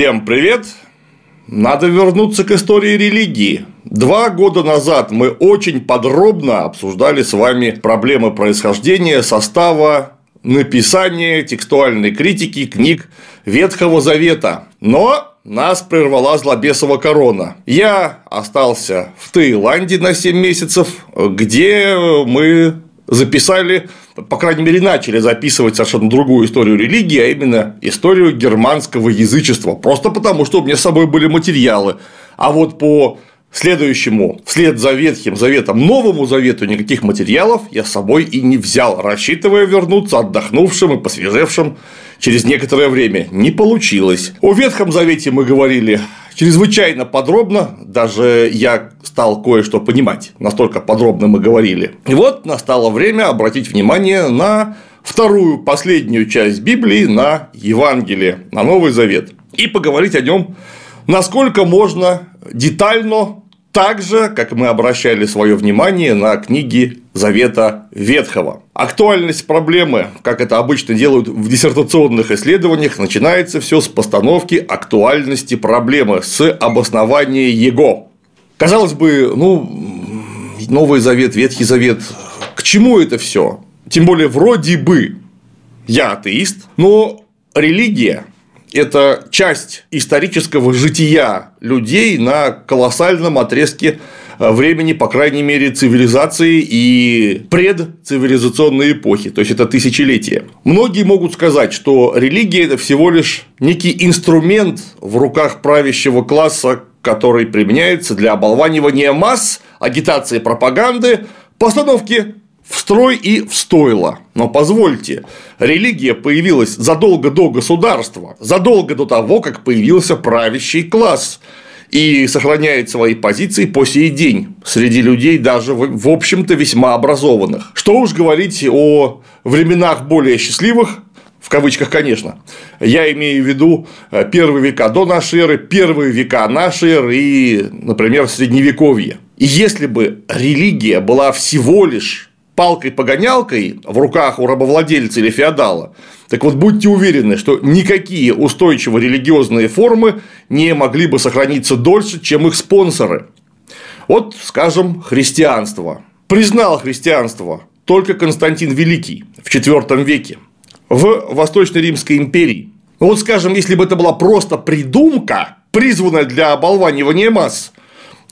Всем привет! Надо вернуться к истории религии. Два года назад мы очень подробно обсуждали с вами проблемы происхождения, состава, написания, текстуальной критики книг Ветхого Завета. Но нас прервала злобесова корона. Я остался в Таиланде на 7 месяцев, где мы записали, по крайней мере, начали записывать совершенно другую историю религии, а именно историю германского язычества. Просто потому, что у меня с собой были материалы. А вот по следующему, вслед за Ветхим Заветом, Новому Завету никаких материалов я с собой и не взял, рассчитывая вернуться отдохнувшим и посвежевшим через некоторое время. Не получилось. О Ветхом Завете мы говорили чрезвычайно подробно, даже я стал кое-что понимать, настолько подробно мы говорили. И вот настало время обратить внимание на вторую, последнюю часть Библии, на Евангелие, на Новый Завет, и поговорить о нем насколько можно детально, так же, как мы обращали свое внимание на книги Завета Ветхого. Актуальность проблемы, как это обычно делают в диссертационных исследованиях, начинается все с постановки актуальности проблемы, с обоснования его. Казалось бы, ну, Новый Завет, Ветхий Завет, к чему это все? Тем более, вроде бы я атеист, но религия это часть исторического жития людей на колоссальном отрезке э, времени, по крайней мере, цивилизации и предцивилизационной эпохи, то есть это тысячелетия. Многие могут сказать, что религия – это всего лишь некий инструмент в руках правящего класса, который применяется для оболванивания масс, агитации пропаганды, постановки в строй и в стойло. Но позвольте, религия появилась задолго до государства, задолго до того, как появился правящий класс и сохраняет свои позиции по сей день среди людей даже в общем-то весьма образованных. Что уж говорить о временах более счастливых, в кавычках, конечно. Я имею в виду э, первые века до нашей эры, первые века нашей эры и, например, средневековье. И если бы религия была всего лишь палкой-погонялкой в руках у рабовладельца или феодала, так вот будьте уверены, что никакие устойчивые религиозные формы не могли бы сохраниться дольше, чем их спонсоры. Вот, скажем, христианство. Признал христианство только Константин Великий в IV веке в Восточной Римской империи. Вот, скажем, если бы это была просто придумка, призванная для оболванивания масс,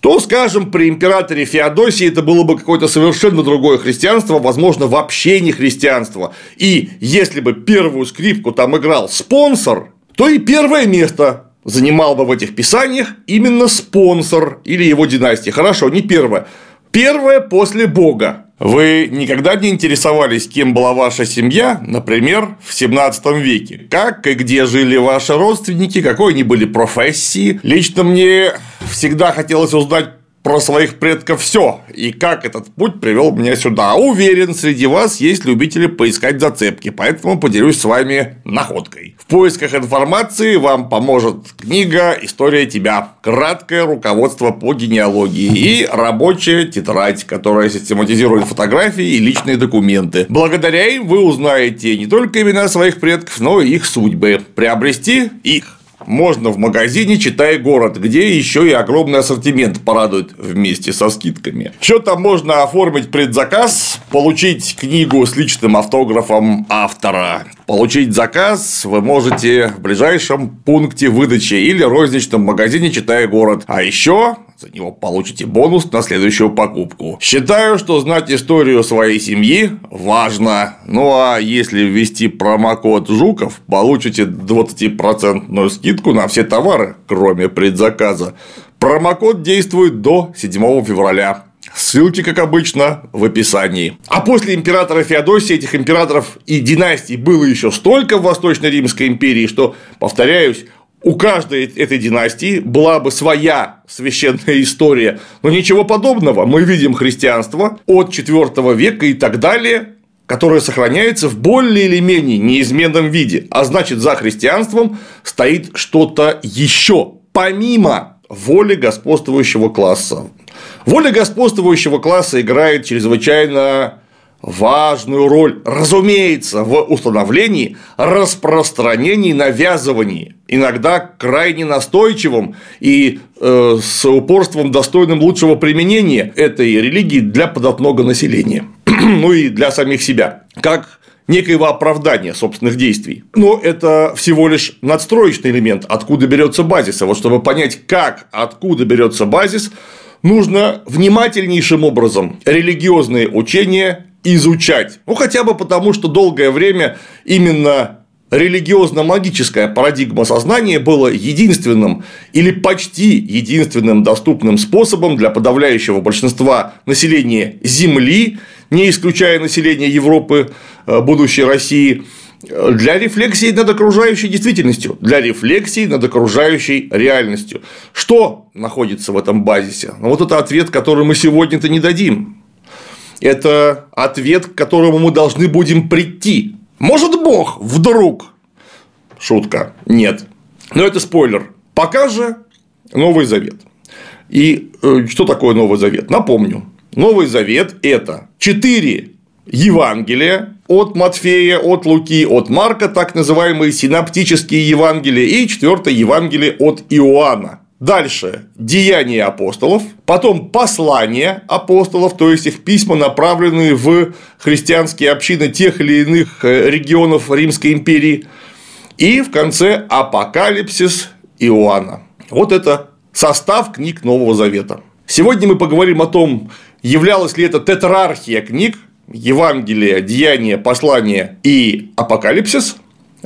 то, скажем, при императоре Феодосии это было бы какое-то совершенно другое христианство, возможно, вообще не христианство. И если бы первую скрипку там играл спонсор, то и первое место занимал бы в этих писаниях именно спонсор или его династия. Хорошо, не первое. Первое после Бога. Вы никогда не интересовались, кем была ваша семья, например, в 17 веке? Как и где жили ваши родственники, какой они были профессии? Лично мне всегда хотелось узнать про своих предков все и как этот путь привел меня сюда. Уверен, среди вас есть любители поискать зацепки, поэтому поделюсь с вами находкой. В поисках информации вам поможет книга «История тебя», краткое руководство по генеалогии и рабочая тетрадь, которая систематизирует фотографии и личные документы. Благодаря им вы узнаете не только имена своих предков, но и их судьбы. Приобрести их можно в магазине «Читай город», где еще и огромный ассортимент порадует вместе со скидками. Что там можно оформить предзаказ, получить книгу с личным автографом автора. Получить заказ вы можете в ближайшем пункте выдачи или розничном магазине «Читай город». А еще за него получите бонус на следующую покупку. Считаю, что знать историю своей семьи важно. Ну а если ввести промокод Жуков, получите 20% скидку на все товары, кроме предзаказа. Промокод действует до 7 февраля. Ссылки, как обычно, в описании. А после императора Феодосия этих императоров и династий было еще столько в Восточной Римской империи, что, повторяюсь, у каждой этой династии была бы своя священная история, но ничего подобного. Мы видим христианство от IV века и так далее, которое сохраняется в более или менее неизменном виде, а значит за христианством стоит что-то еще помимо воли господствующего класса. Воля господствующего класса играет чрезвычайно важную роль, разумеется, в установлении, распространении, навязывании, иногда крайне настойчивым и э, с упорством, достойным лучшего применения этой религии для податного населения, ну и для самих себя, как некоего оправдания собственных действий. Но это всего лишь надстроечный элемент, откуда берется базис. А вот чтобы понять, как, откуда берется базис, нужно внимательнейшим образом религиозные учения изучать. Ну, хотя бы потому, что долгое время именно религиозно-магическая парадигма сознания была единственным или почти единственным доступным способом для подавляющего большинства населения Земли, не исключая населения Европы, э, будущей России, для рефлексии над окружающей действительностью, для рефлексии над окружающей реальностью. Что находится в этом базисе? Ну, вот это ответ, который мы сегодня-то не дадим. Это ответ, к которому мы должны будем прийти. Может, Бог вдруг? Шутка. Нет. Но это спойлер. Пока же Новый Завет. И э, что такое Новый Завет? Напомню. Новый Завет – это четыре Евангелия от Матфея, от Луки, от Марка, так называемые синаптические Евангелия, и четвертое Евангелие от Иоанна. Дальше деяния апостолов, потом послания апостолов, то есть их письма, направленные в христианские общины тех или иных э, регионов Римской империи, и в конце апокалипсис Иоанна. Вот это состав книг Нового Завета. Сегодня мы поговорим о том, являлась ли это тетрархия книг, Евангелие, Деяние, Послание и Апокалипсис,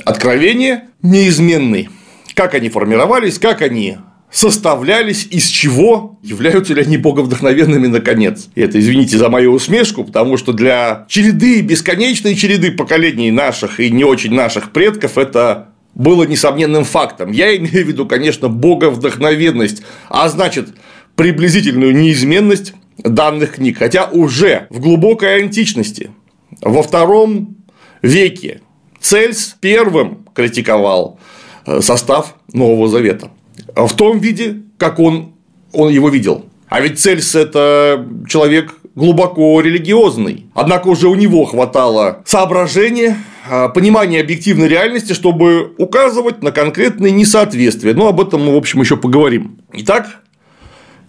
Откровение неизменный. Как они формировались, как они составлялись, из чего, являются ли они боговдохновенными наконец. И это, извините за мою усмешку, потому что для череды, бесконечной череды поколений наших и не очень наших предков это было несомненным фактом. Я имею в виду, конечно, боговдохновенность, а значит, приблизительную неизменность данных книг. Хотя уже в глубокой античности, во втором веке, Цельс первым критиковал э, состав Нового Завета в том виде, как он, он его видел. А ведь Цельс – это человек глубоко религиозный. Однако уже у него хватало соображения, а, понимания объективной реальности, чтобы указывать на конкретные несоответствия. Но об этом мы, в общем, еще поговорим. Итак,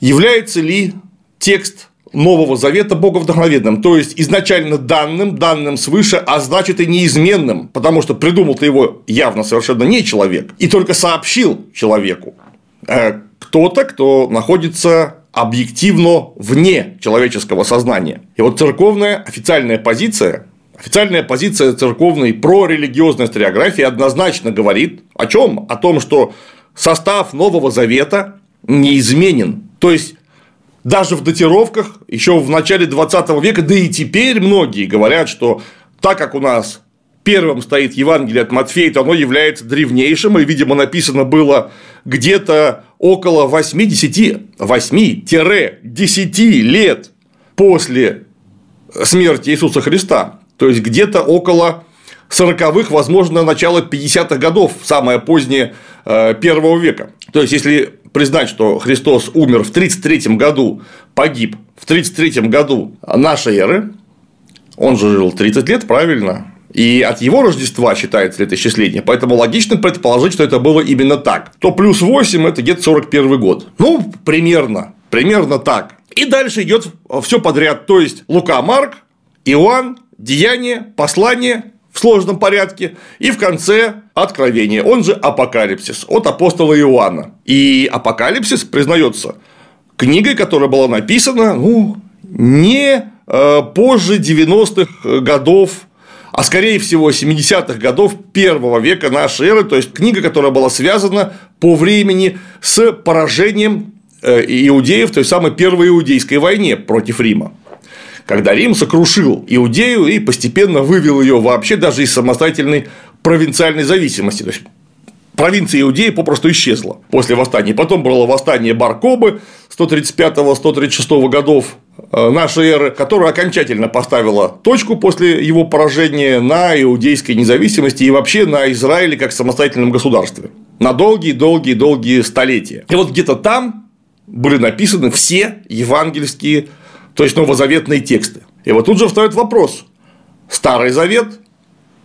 является ли текст Нового Завета боговдохновенным, то есть изначально данным, данным свыше, а значит и неизменным, потому что придумал-то его явно совершенно не человек, и только сообщил человеку. Э, кто-то, кто находится объективно вне человеческого сознания. И вот церковная официальная позиция Официальная позиция церковной прорелигиозной историографии однозначно говорит о чем? О том, что состав Нового Завета неизменен. То есть даже в датировках еще в начале 20 века, да и теперь многие говорят, что так как у нас первым стоит Евангелие от Матфея, то оно является древнейшим, и, видимо, написано было где-то около 8-10 лет после смерти Иисуса Христа. То есть, где-то около 40-х, возможно, начало 50-х годов, самое позднее э, первого века. То есть, если признать, что Христос умер в 33 году, погиб в 33 году нашей эры, он же жил 30 лет, правильно? И от его Рождества считается летоисчисление. Поэтому логично предположить, что это было именно так. То плюс 8 это где-то 41 год. Ну, примерно. Примерно так. И дальше идет все подряд. То есть Лука Марк, Иоанн, Деяние, Послание в сложном порядке, и в конце Откровение, он же Апокалипсис от апостола Иоанна. И Апокалипсис признается книгой, которая была написана ну, не э, позже 90-х годов а скорее всего 70-х годов первого века нашей эры, то есть книга, которая была связана по времени с поражением э, иудеев в той самой первой иудейской войне против Рима когда Рим сокрушил Иудею и постепенно вывел ее вообще даже из самостоятельной провинциальной зависимости. То есть провинция Иудеи попросту исчезла после восстания. Потом было восстание Баркобы 135-136 годов э, нашей эры, которое окончательно поставило точку после его поражения на иудейской независимости и вообще на Израиле как самостоятельном государстве на долгие-долгие-долгие столетия. И вот где-то там были написаны все евангельские, то есть новозаветные тексты. И вот тут же встает вопрос, Старый Завет,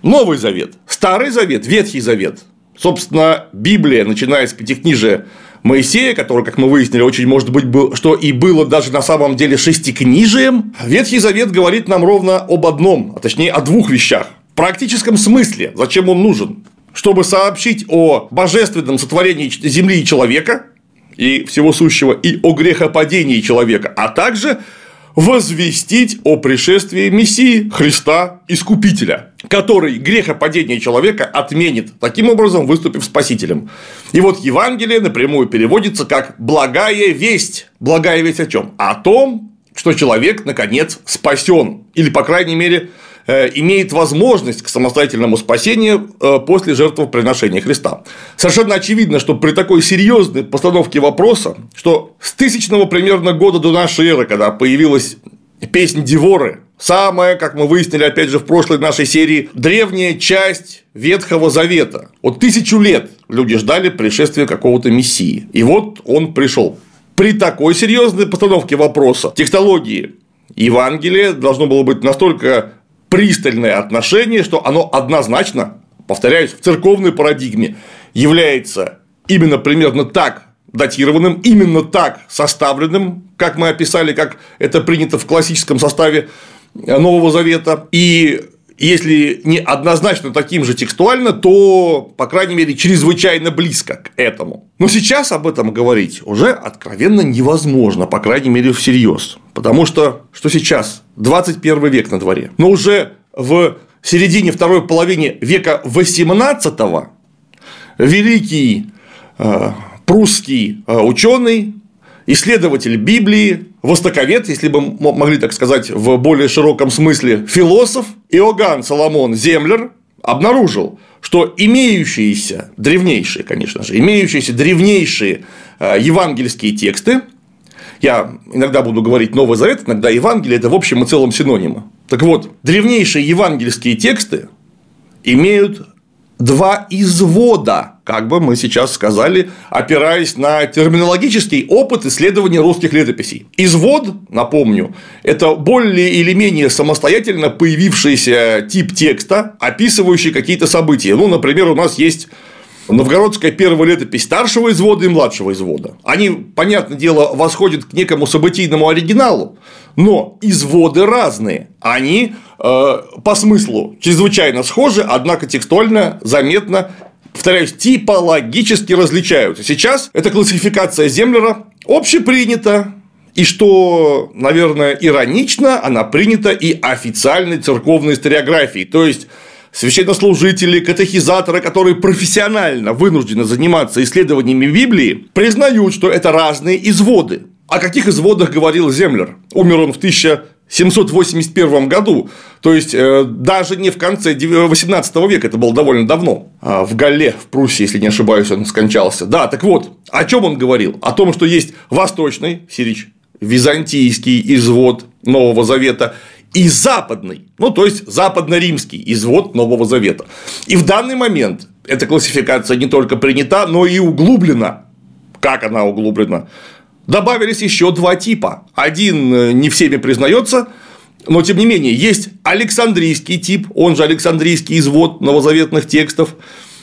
Новый Завет. Старый Завет, Ветхий Завет. Собственно, Библия, начиная с Пятикнижия Моисея, который, как мы выяснили, очень может быть, что и было даже на самом деле шестикнижием, Ветхий Завет говорит нам ровно об одном, а точнее о двух вещах. В практическом смысле, зачем он нужен? Чтобы сообщить о божественном сотворении земли и человека, и всего сущего, и о грехопадении человека, а также возвестить о пришествии Мессии Христа Искупителя, который грехопадение человека отменит, таким образом выступив спасителем. И вот Евангелие напрямую переводится как «благая весть». Благая весть о чем? О том, что человек, наконец, спасен. Или, по крайней мере, имеет возможность к самостоятельному спасению э, после жертвоприношения Христа. Совершенно очевидно, что при такой серьезной постановке вопроса, что с тысячного примерно года до нашей эры, когда появилась песнь Диворы, самая, как мы выяснили опять же в прошлой нашей серии, древняя часть Ветхого Завета. Вот тысячу лет люди ждали пришествия какого-то мессии. И вот он пришел. При такой серьезной постановке вопроса технологии Евангелие должно было быть настолько пристальное отношение, что оно однозначно, повторяюсь, в церковной парадигме является именно примерно так датированным, именно так составленным, как мы описали, как это принято в классическом составе Нового Завета. И если не однозначно таким же текстуально, то, по крайней мере, чрезвычайно близко к этому. Но сейчас об этом говорить уже откровенно невозможно, по крайней мере, всерьез. Потому что, что сейчас? 21 век на дворе. Но уже в середине второй половины века 18 великий э, прусский э, ученый исследователь Библии, востоковед, если бы могли так сказать в более широком смысле, философ Иоганн Соломон Землер обнаружил, что имеющиеся, древнейшие, конечно же, имеющиеся древнейшие э, евангельские тексты, я иногда буду говорить Новый Завет, иногда Евангелие – это в общем и целом синонимы. Так вот, древнейшие евангельские тексты имеют два извода, как бы мы сейчас сказали, опираясь на терминологический опыт исследования русских летописей. Извод, напомню, это более или менее самостоятельно появившийся тип текста, описывающий какие-то события. Ну, например, у нас есть Новгородская первая летопись старшего извода и младшего извода. Они, понятное дело, восходят к некому событийному оригиналу, но изводы разные. Они э, по смыслу чрезвычайно схожи, однако текстуально заметно повторяюсь, типологически различаются. Сейчас эта классификация Землера общепринята, и что, наверное, иронично, она принята и официальной церковной историографией. То есть священнослужители, катехизаторы, которые профессионально вынуждены заниматься исследованиями Библии, признают, что это разные изводы. О каких изводах говорил Землер? Умер он в 1781 году, то есть э, даже не в конце 18 века, это было довольно давно. А в Галле, в Пруссии, если не ошибаюсь, он скончался. Да, так вот, о чем он говорил? О том, что есть восточный, Сирич, византийский извод Нового Завета и западный, ну то есть западно-римский извод Нового Завета. И в данный момент эта классификация не только принята, но и углублена. Как она углублена? Добавились еще два типа. Один э, не всеми признается, но тем не менее есть Александрийский тип, он же Александрийский извод новозаветных текстов,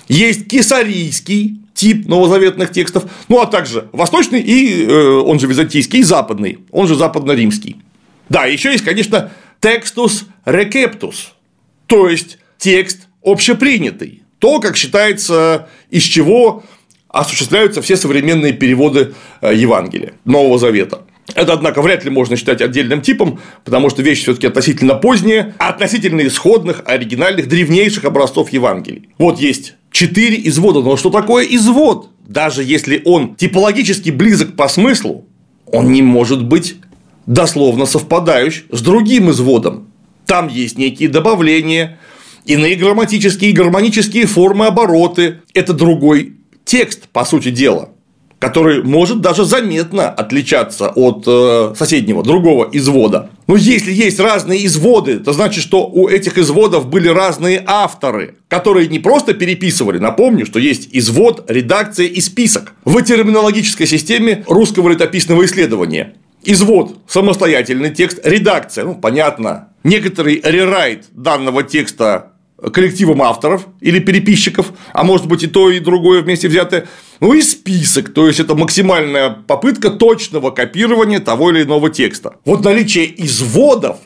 есть Кесарийский тип новозаветных текстов, ну а также восточный и э, он же византийский и западный, он же западно-римский. Да, еще есть, конечно, текстус рекептус, то есть текст общепринятый, то, как считается, из чего осуществляются все современные переводы э, Евангелия, Нового Завета. Это, однако, вряд ли можно считать отдельным типом, потому что вещь все-таки относительно поздняя, относительно исходных, оригинальных, древнейших образцов Евангелий. Вот есть четыре извода. Но что такое извод? Даже если он типологически близок по смыслу, он не может быть дословно совпадающий с другим изводом. Там есть некие добавления, иные грамматические и гармонические формы обороты. Это другой текст, по сути дела, который может даже заметно отличаться от э, соседнего, другого извода. Но если есть разные изводы, то значит, что у этих изводов были разные авторы, которые не просто переписывали. Напомню, что есть извод, редакция и список в терминологической системе русского летописного исследования. Извод, самостоятельный текст, редакция, ну, понятно, некоторый рерайт данного текста коллективом авторов или переписчиков, а может быть и то, и другое вместе взятое, ну и список, то есть это максимальная попытка точного копирования того или иного текста. Вот наличие изводов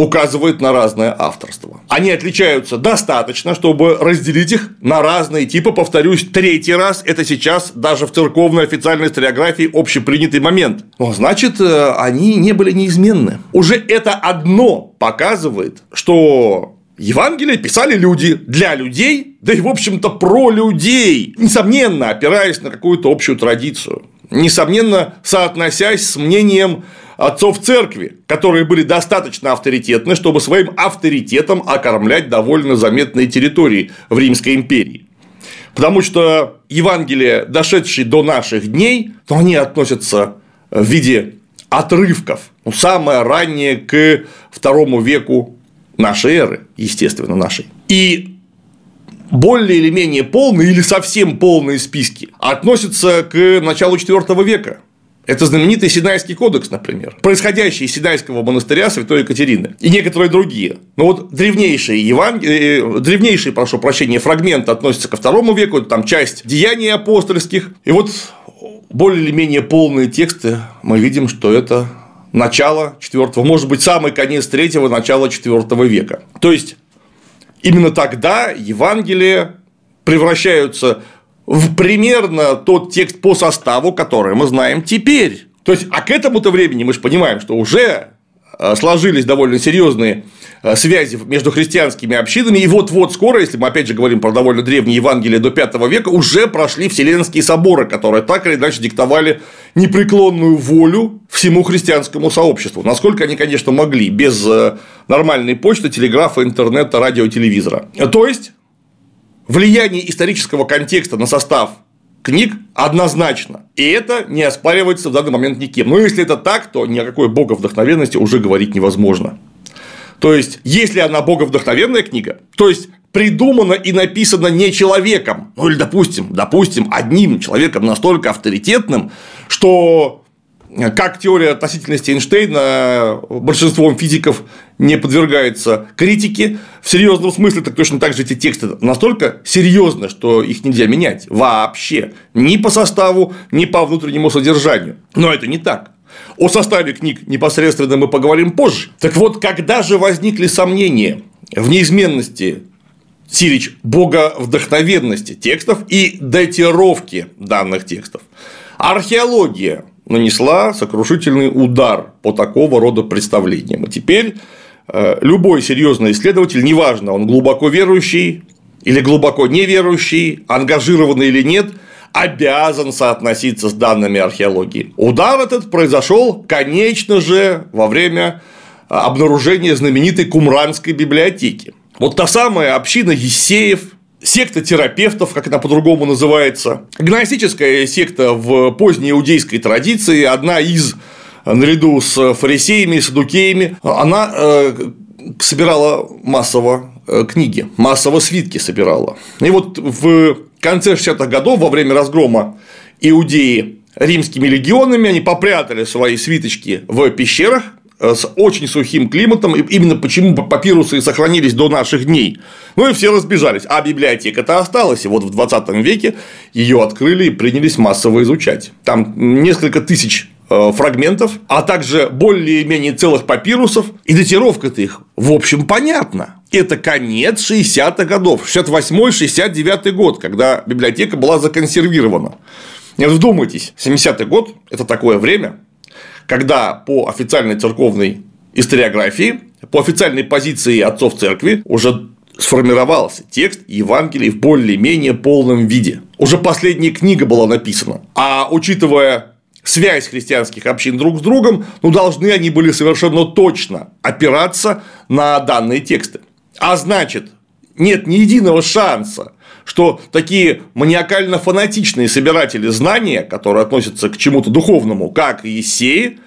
указывает на разное авторство. Они отличаются достаточно, чтобы разделить их на разные типы. Повторюсь, третий раз это сейчас даже в церковной официальной историографии общепринятый момент. Но значит, э, они не были неизменны. Уже это одно показывает, что Евангелие писали люди для людей, да и, в общем-то, про людей, несомненно, опираясь на какую-то общую традицию, несомненно, соотносясь с мнением отцов церкви, которые были достаточно авторитетны, чтобы своим авторитетом окормлять довольно заметные территории в Римской империи. Потому что Евангелия, дошедшие до наших дней, то они относятся в виде отрывков, ну, самое раннее к второму веку нашей эры, естественно, нашей. И более или менее полные или совсем полные списки относятся к началу IV века. Это знаменитый Синайский кодекс, например, происходящий из Синайского монастыря Святой Екатерины и некоторые другие. Но вот древнейшие, еван... Э, древнейшие, прошу прощения, фрагменты относятся ко второму веку, там часть деяний апостольских. И вот более или менее полные тексты мы видим, что это начало IV, может быть, самый конец третьего, начало IV века. То есть, именно тогда Евангелие превращаются в примерно тот текст по составу, который мы знаем теперь. То есть, а к этому-то времени мы же понимаем, что уже э, сложились довольно серьезные э, связи между христианскими общинами, и вот-вот скоро, если мы опять же говорим про довольно древние Евангелия до V века, уже прошли Вселенские соборы, которые так или иначе диктовали непреклонную волю всему христианскому сообществу, насколько они, конечно, могли, без э, нормальной почты, телеграфа, интернета, радио, телевизора. То есть, влияние исторического контекста на состав книг однозначно. И это не оспаривается в данный момент никем. Но если это так, то ни о какой боговдохновенности уже говорить невозможно. То есть, если она боговдохновенная книга, то есть придумана и написана не человеком, ну или допустим, допустим, одним человеком настолько авторитетным, что как теория относительности Эйнштейна большинством физиков не подвергается критике. В серьезном смысле, так точно так же эти тексты настолько серьезны, что их нельзя менять вообще. Ни по составу, ни по внутреннему содержанию. Но это не так. О составе книг непосредственно мы поговорим позже. Так вот, когда же возникли сомнения в неизменности Сирич бога вдохновенности текстов и датировки данных текстов? Археология нанесла сокрушительный удар по такого рода представлениям. И теперь любой серьезный исследователь, неважно, он глубоко верующий или глубоко неверующий, ангажированный или нет, обязан соотноситься с данными археологии. Удар этот произошел, конечно же, во время э, обнаружения знаменитой Кумранской библиотеки. Вот та самая община Есеев, секта терапевтов, как она по-другому называется, гностическая секта в поздней иудейской традиции, одна из наряду с фарисеями и садукеями, она э, собирала массово э, книги, массово свитки собирала. И вот в конце 60-х годов, во время разгрома Иудеи римскими легионами, они попрятали свои свиточки в пещерах, Э, с очень сухим климатом, и именно почему папирусы и сохранились до наших дней. Ну и все разбежались, а библиотека-то осталась, и вот в 20 веке ее открыли и принялись массово изучать. Там несколько тысяч фрагментов, а также более-менее целых папирусов, и датировка-то их, в общем, понятна. Это конец 60-х годов, 68-69 год, когда библиотека была законсервирована. Вдумайтесь, 70-й год – это такое время, когда по официальной церковной историографии, по официальной позиции отцов церкви уже сформировался текст Евангелия в более-менее полном виде. Уже последняя книга была написана. А учитывая связь христианских общин друг с другом, ну, должны они были совершенно точно опираться на данные тексты. А значит, нет ни единого шанса, что такие маниакально-фанатичные собиратели знания, которые относятся к чему-то духовному, как и Есеи,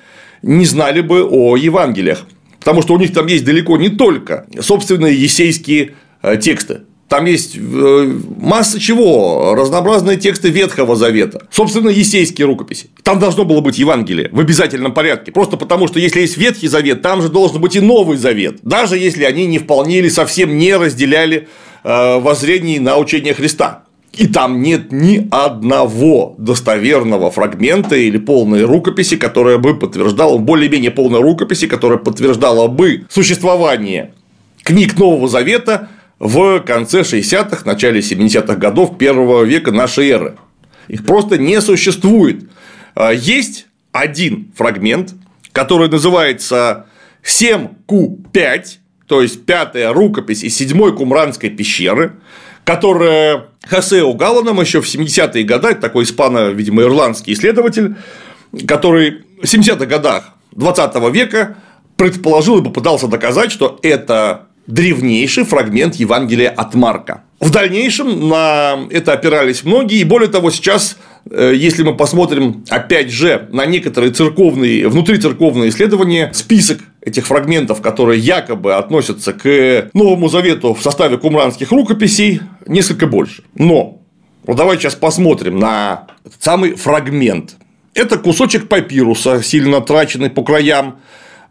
не знали бы о Евангелиях. Потому что у них там есть далеко не только собственные есейские э, тексты. Там есть э, масса чего, разнообразные тексты Ветхого Завета, собственно, есейские рукописи. Там должно было быть Евангелие в обязательном порядке, просто потому что если есть Ветхий Завет, там же должен быть и Новый Завет, даже если они не вполне или совсем не разделяли э, воззрений на учение Христа. И там нет ни одного достоверного фрагмента или полной рукописи, которая бы подтверждала, более-менее полной рукописи, которая подтверждала бы существование книг Нового Завета в конце 60-х, начале 70-х годов первого века нашей эры. Их просто не существует. А, есть один фрагмент, который называется 7Q5, то есть пятая рукопись из седьмой Кумранской пещеры, которая Хосео Галланом еще в 70-е годы, такой испано, видимо, ирландский исследователь, который в 70-х годах 20 века предположил и попытался доказать, что это древнейший фрагмент Евангелия от Марка. В дальнейшем на это опирались многие, и более того, сейчас, э, если мы посмотрим, опять же, на некоторые церковные, внутрицерковные исследования, список этих фрагментов, которые якобы относятся к Новому Завету в составе кумранских рукописей, несколько больше. Но вот давайте сейчас посмотрим на этот самый фрагмент. Это кусочек папируса, сильно траченный по краям,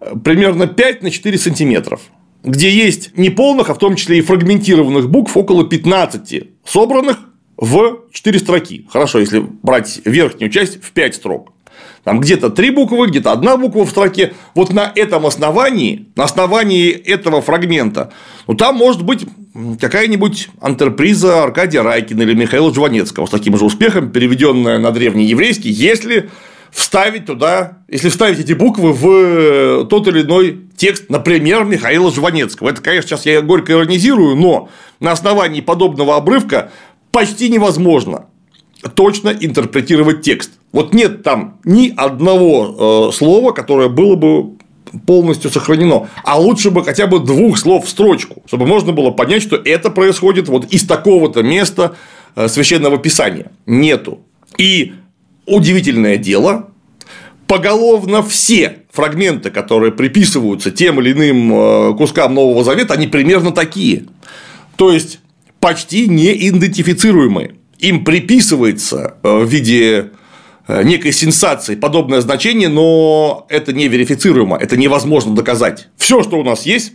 э, примерно 5 на 4 сантиметров где есть не полных, а в том числе и фрагментированных букв около 15, собранных в 4 строки. Хорошо, если брать верхнюю часть в 5 строк. Там где-то три буквы, где-то одна буква в строке. Вот на этом основании, на основании этого фрагмента, ну там может быть какая-нибудь антерприза Аркадия Райкина или Михаила Жванецкого с таким же успехом, переведенная на древний еврейский, если вставить туда, если вставить эти буквы в э, тот или иной текст, например, Михаила Жванецкого. Это, конечно, сейчас я горько иронизирую, но на основании подобного обрывка почти невозможно точно интерпретировать текст. Вот нет там ни одного э, слова, которое было бы полностью сохранено, а лучше бы хотя бы двух слов в строчку, чтобы можно было понять, что это происходит вот из такого-то места э, священного писания. Нету. И удивительное дело, поголовно все фрагменты, которые приписываются тем или иным э, кускам Нового Завета, они примерно такие. То есть почти неидентифицируемые. Им приписывается э, в виде э, некой сенсации подобное значение, но это не верифицируемо, это невозможно доказать. Все, что у нас есть,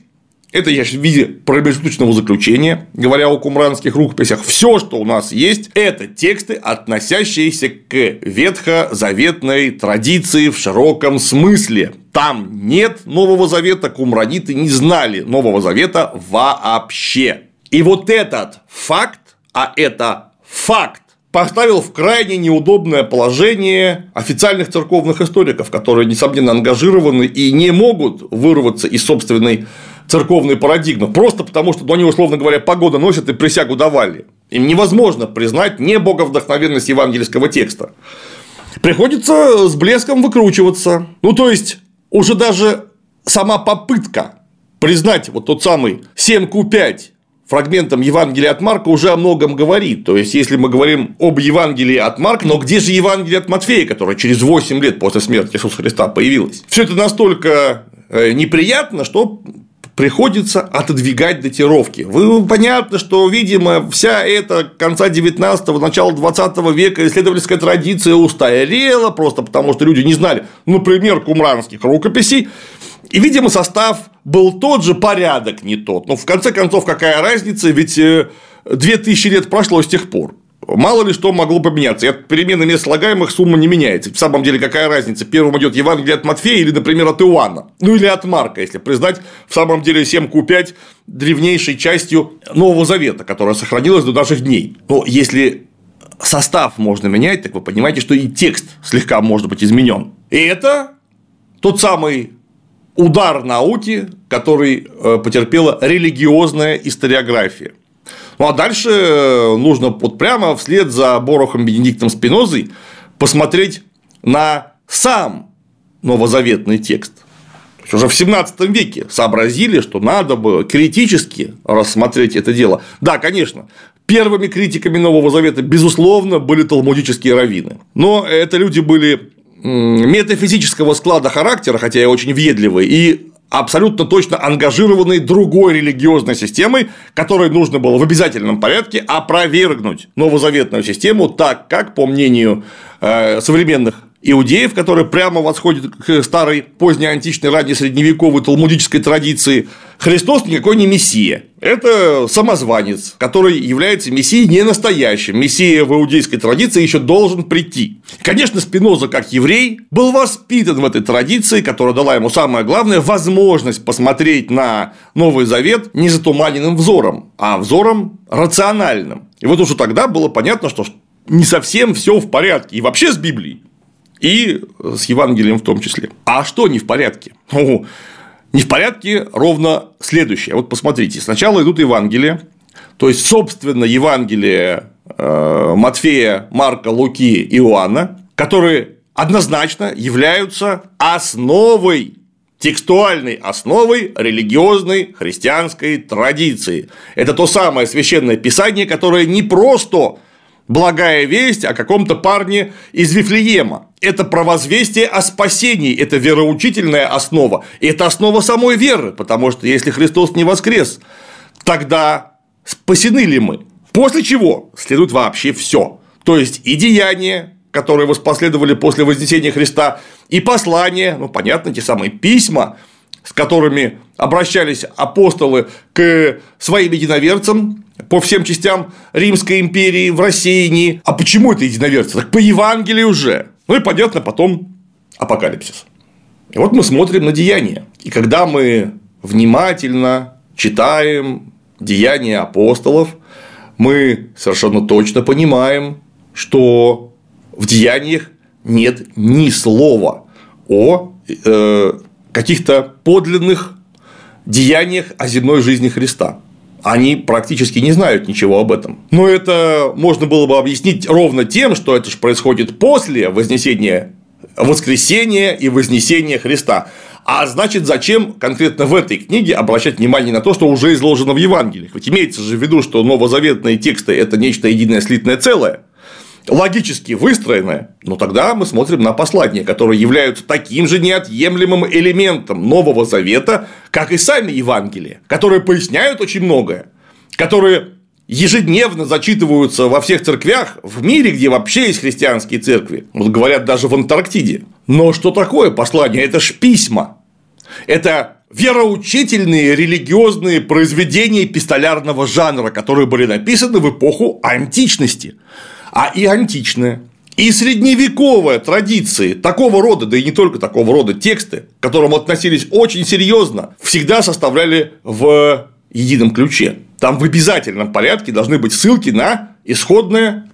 это я в виде промежуточного заключения, говоря о кумранских рукописях. Все, что у нас есть, это тексты, относящиеся к ветхозаветной традиции в широком смысле. Там нет Нового Завета, кумраниты не знали Нового Завета вообще. И вот этот факт, а это факт, поставил в крайне неудобное положение официальных церковных историков, которые, несомненно, ангажированы и не могут вырваться из собственной церковной парадигмы, просто потому что ну, они, условно говоря, погода носят и присягу давали. Им невозможно признать не боговдохновенность евангельского текста. Приходится с блеском выкручиваться. Ну, то есть, уже даже сама попытка признать вот тот самый 7Q5 фрагментом Евангелия от Марка уже о многом говорит. То есть, если мы говорим об Евангелии от Марка, но где же Евангелие от Матфея, которое через 8 лет после смерти Иисуса Христа появилось? Все это настолько э, неприятно, что приходится отодвигать датировки. Вы, понятно, что, видимо, вся эта конца 19-го, начала 20 века исследовательская традиция устарела, просто потому что люди не знали, например, кумранских рукописей, и, видимо, состав был тот же, порядок не тот. Но в конце концов, какая разница, ведь 2000 э, лет прошло с тех пор. Мало ли что могло поменяться. И от перемены мест слагаемых сумма не меняется. В самом деле, какая разница? Первым идет Евангелие от Матфея или, например, от Иоанна. Ну или от Марка, если признать, в самом деле 7Q5 древнейшей частью Нового Завета, которая сохранилась до наших дней. Но если состав можно менять, так вы понимаете, что и текст слегка может быть изменен. И это тот самый удар науки, который э, потерпела религиозная историография. Ну а дальше э, нужно вот прямо вслед за Борохом Бенедиктом Спинозой посмотреть на сам новозаветный текст. Уже в 17 веке сообразили, что надо было критически рассмотреть это дело. Да, конечно, первыми критиками Нового Завета, безусловно, были талмудические раввины. Но это люди были метафизического склада характера, хотя и очень въедливые, и абсолютно точно ангажированные другой религиозной системой, которой нужно было в обязательном порядке опровергнуть новозаветную систему, так как, по мнению э, современных иудеев, которые прямо восходят к старой позднеантичной, раннесредневековой талмудической традиции, Христос никакой не мессия. Это самозванец, который является мессией не настоящим. Мессия в иудейской традиции еще должен прийти. Конечно, Спиноза, как еврей, был воспитан в этой традиции, которая дала ему самое главное – возможность посмотреть на Новый Завет не затуманенным взором, а взором рациональным. И вот уже тогда было понятно, что не совсем все в порядке. И вообще с Библией. И с Евангелием в том числе. А что не в порядке? О, не в порядке ровно следующее. Вот посмотрите, сначала идут Евангелия, то есть, собственно, Евангелие э, Матфея, Марка, Луки, Иоанна, которые однозначно являются основой текстуальной основой религиозной христианской традиции. Это то самое священное писание, которое не просто благая весть о каком-то парне из Вифлеема. Это провозвестие о спасении, это вероучительная основа, и это основа самой веры, потому что если Христос не воскрес, тогда спасены ли мы? После чего следует вообще все. То есть и деяния, которые воспоследовали после Вознесения Христа, и послания, ну, понятно, те самые письма, с которыми обращались апостолы к своим единоверцам, по всем частям Римской империи в России. А почему это единоверцы? Так по Евангелию уже. Ну и понятно, потом апокалипсис. И вот мы смотрим на деяния. И когда мы внимательно читаем деяния апостолов, мы совершенно точно понимаем, что в деяниях нет ни слова о э, каких-то подлинных деяниях о земной жизни Христа они практически не знают ничего об этом. Но это можно было бы объяснить ровно тем, что это же происходит после вознесения воскресения и вознесения Христа. А значит, зачем конкретно в этой книге обращать внимание на то, что уже изложено в Евангелиях? Ведь имеется же в виду, что новозаветные тексты – это нечто единое слитное целое логически выстроенное, но тогда мы смотрим на послания, которые являются таким же неотъемлемым элементом Нового Завета, как и сами Евангелия, которые поясняют очень многое, которые ежедневно зачитываются во всех церквях в мире, где вообще есть христианские церкви. Вот говорят даже в Антарктиде. Но что такое послание? Это ж письма. Это вероучительные религиозные произведения пистолярного жанра, которые были написаны в эпоху античности а и античная, и средневековая традиции такого рода, да и не только такого рода тексты, к которым относились очень серьезно, всегда составляли в едином ключе. Там в обязательном порядке должны быть ссылки на исходное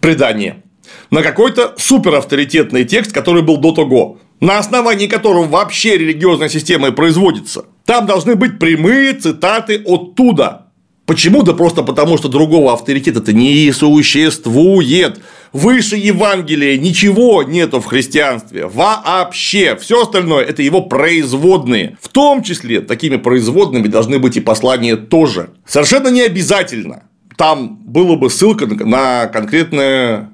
предание, на какой-то суперавторитетный текст, который был до того, на основании которого вообще религиозная система и производится. Там должны быть прямые цитаты оттуда, Почему? Да просто потому, что другого авторитета-то не существует. Выше Евангелия ничего нету в христианстве. Вообще. Все остальное – это его производные. В том числе такими производными должны быть и послания тоже. Совершенно не обязательно. Там было бы ссылка на конкретный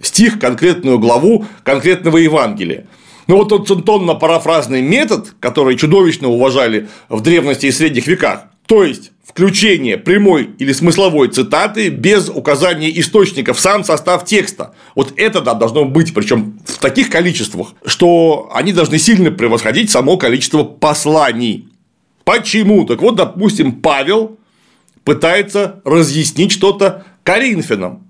стих, конкретную главу конкретного Евангелия. Но вот тот центонно-парафразный метод, который чудовищно уважали в древности и средних веках, то есть включение прямой или смысловой цитаты без указания источников в сам состав текста. Вот это да, должно быть, причем в таких количествах, что они должны сильно превосходить само количество посланий. Почему? Так вот, допустим, Павел пытается разъяснить что-то Коринфянам.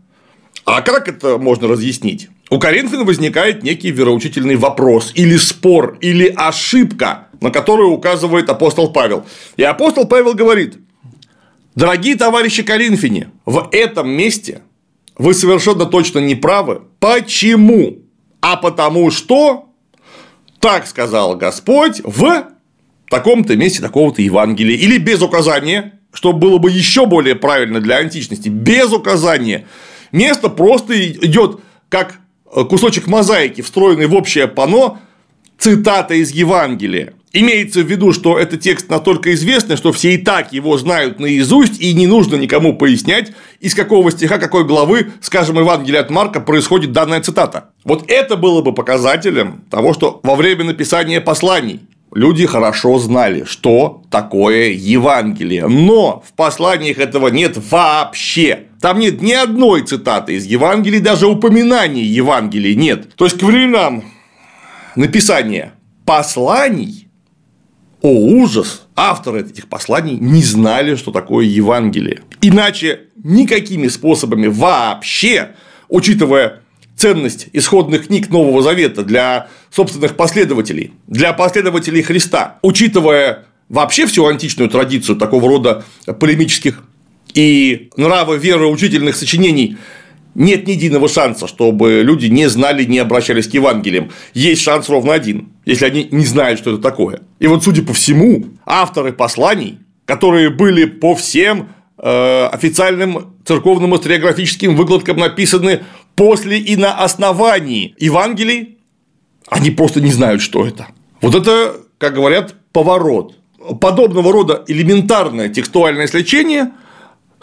А как это можно разъяснить? У Коринфян возникает некий вероучительный вопрос, или спор, или ошибка, на которую указывает апостол Павел. И апостол Павел говорит, Дорогие товарищи Коринфяне, в этом месте вы совершенно точно не правы. Почему? А потому что, так сказал Господь в таком-то месте такого-то Евангелия. Или без указания, что было бы еще более правильно для античности, без указания. Место просто идет как кусочек мозаики, встроенный в общее пано, цитата из Евангелия. Имеется в виду, что этот текст настолько известный, что все и так его знают наизусть, и не нужно никому пояснять, из какого стиха, какой главы, скажем, Евангелия от Марка происходит данная цитата. Вот это было бы показателем того, что во время написания посланий люди хорошо знали, что такое Евангелие. Но в посланиях этого нет вообще. Там нет ни одной цитаты из Евангелия, даже упоминаний Евангелия нет. То есть, к временам написания посланий, о ужас, авторы этих посланий не знали, что такое Евангелие. Иначе никакими способами вообще, учитывая ценность исходных книг Нового Завета для собственных последователей, для последователей Христа, учитывая вообще всю античную традицию такого рода полемических и нрава веры учительных сочинений, нет ни единого шанса, чтобы люди не знали, не обращались к Евангелиям. Есть шанс ровно один, если они не знают, что это такое. И вот, судя по всему, авторы посланий, которые были по всем э, официальным церковным историографическим выкладкам написаны после и на основании Евангелий, они просто не знают, что это. Вот это, как говорят, поворот. Подобного рода элементарное текстуальное сличение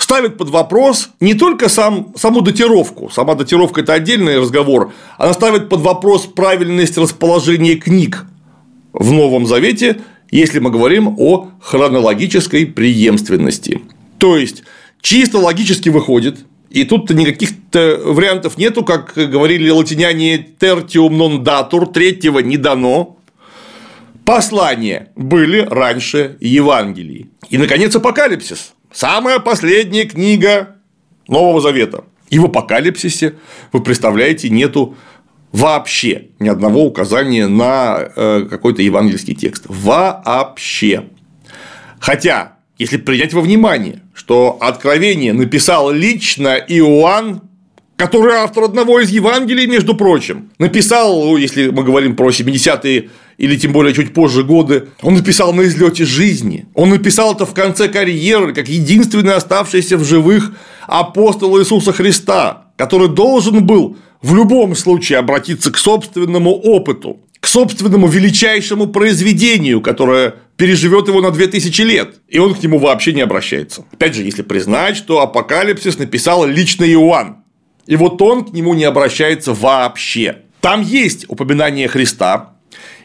ставит под вопрос не только сам, саму датировку, сама датировка – это отдельный разговор, она ставит под вопрос правильность расположения книг в Новом Завете, если мы говорим о хронологической преемственности. То есть, чисто логически выходит, и тут никаких-то вариантов нету, как говорили латиняне tertium non datur, третьего не дано. Послания были раньше Евангелий. И, наконец, Апокалипсис. Самая последняя книга Нового Завета. И в Апокалипсисе, вы представляете, нету вообще ни одного указания на э, какой-то евангельский текст. Вообще. Хотя если принять во внимание, что Откровение написал лично Иоанн, который автор одного из Евангелий, между прочим, написал, ну, если мы говорим про 70-е или тем более чуть позже годы, он написал на излете жизни. Он написал это в конце карьеры, как единственный оставшийся в живых апостол Иисуса Христа, который должен был в любом случае обратиться к собственному опыту, к собственному величайшему произведению, которое переживет его на 2000 лет, и он к нему вообще не обращается. Опять же, если признать, что апокалипсис написал лично Иоанн, и вот он к нему не обращается вообще. Там есть упоминание Христа,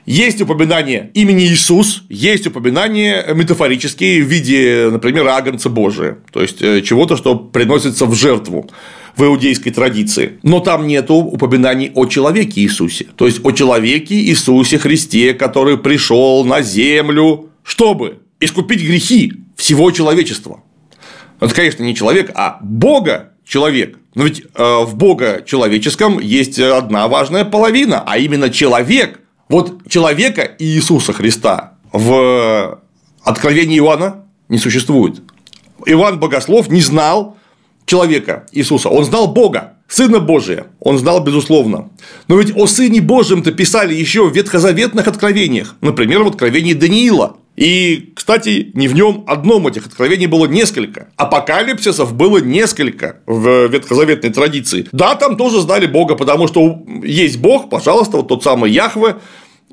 есть упоминание имени Иисус, есть упоминание метафорические в виде, например, агнца Божия, то есть э, чего-то, что приносится в жертву в иудейской традиции. Но там нет упоминаний о человеке Иисусе. То есть о человеке Иисусе Христе, который пришел на землю, чтобы искупить грехи всего человечества. Это, конечно, не человек, а Бога человек. Но ведь э, в Бога человеческом есть одна важная половина, а именно человек. Вот человека Иисуса Христа в Откровении Иоанна не существует. Иван Богослов не знал, человека Иисуса, он знал Бога, Сына Божия, он знал безусловно. Но ведь о Сыне Божьем-то писали еще в ветхозаветных откровениях, например, в откровении Даниила. И, кстати, не в нем одном этих откровений было несколько. Апокалипсисов было несколько в ветхозаветной традиции. Да, там тоже знали Бога, потому что есть Бог, пожалуйста, вот тот самый Яхве,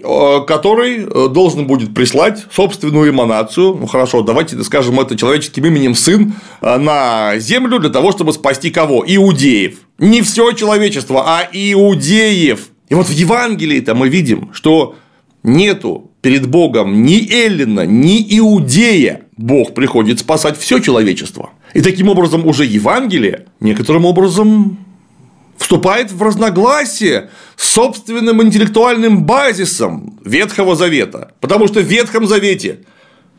Э, который э, должен будет прислать собственную эманацию, ну хорошо, давайте скажем это человеческим именем сын э, на землю для того, чтобы спасти кого? Иудеев. Не все человечество, а иудеев. И вот в Евангелии-то мы видим, что нету перед Богом ни Эллина, ни Иудея. Бог приходит спасать все человечество. И таким образом уже Евангелие некоторым образом вступает в разногласие с собственным интеллектуальным базисом Ветхого Завета. Потому что в Ветхом Завете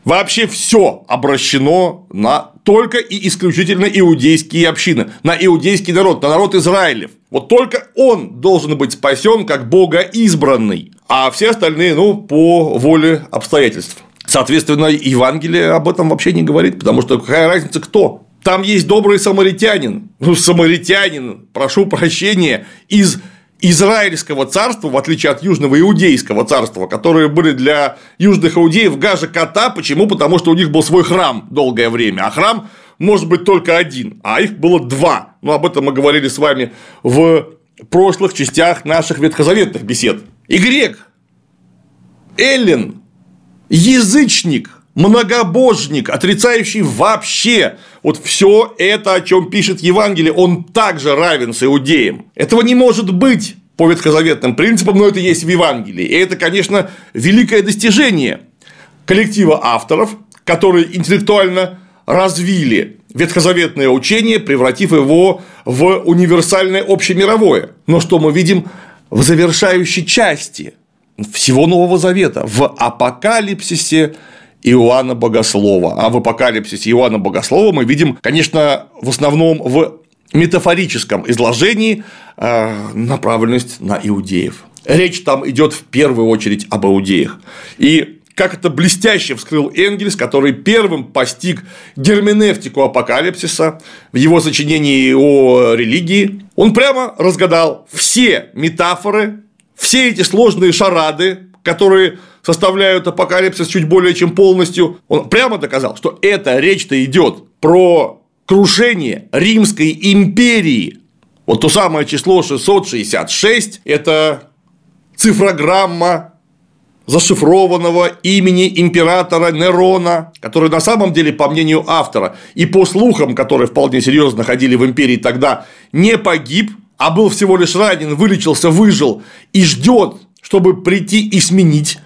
вообще все обращено на только и исключительно иудейские общины, на иудейский народ, на народ Израилев. Вот только он должен быть спасен как Бога избранный, а все остальные, ну, по воле обстоятельств. Соответственно, Евангелие об этом вообще не говорит, потому что какая разница кто? Там есть добрый самаритянин. Ну, самаритянин, прошу прощения, из Израильского царства, в отличие от Южного Иудейского царства, которые были для южных иудеев гажа кота. Почему? Потому что у них был свой храм долгое время, а храм может быть только один, а их было два. Ну, об этом мы говорили с вами в прошлых частях наших ветхозаветных бесед. И грек, эллин, язычник – многобожник, отрицающий вообще вот все это, о чем пишет Евангелие, он также равен с иудеем. Этого не может быть. по ветхозаветным принципам, но это есть в Евангелии. И это, конечно, великое достижение коллектива авторов, которые интеллектуально развили ветхозаветное учение, превратив его в универсальное общемировое. Но что мы видим в завершающей части всего Нового Завета, в апокалипсисе Иоанна Богослова. А в апокалипсисе Иоанна Богослова мы видим, конечно, в основном в метафорическом изложении э, направленность на иудеев. Речь там идет в первую очередь об иудеях. И как это блестяще вскрыл Энгельс, который первым постиг герменевтику апокалипсиса в его сочинении о религии. Он прямо разгадал все метафоры, все эти сложные шарады, которые составляют апокалипсис чуть более чем полностью. Он прямо доказал, что эта речь-то идет про крушение Римской империи. Вот то самое число 666 – это цифрограмма зашифрованного имени императора Нерона, который на самом деле, по мнению автора и по слухам, которые вполне серьезно ходили в империи тогда, не погиб, а был всего лишь ранен, вылечился, выжил и ждет, чтобы прийти и сменить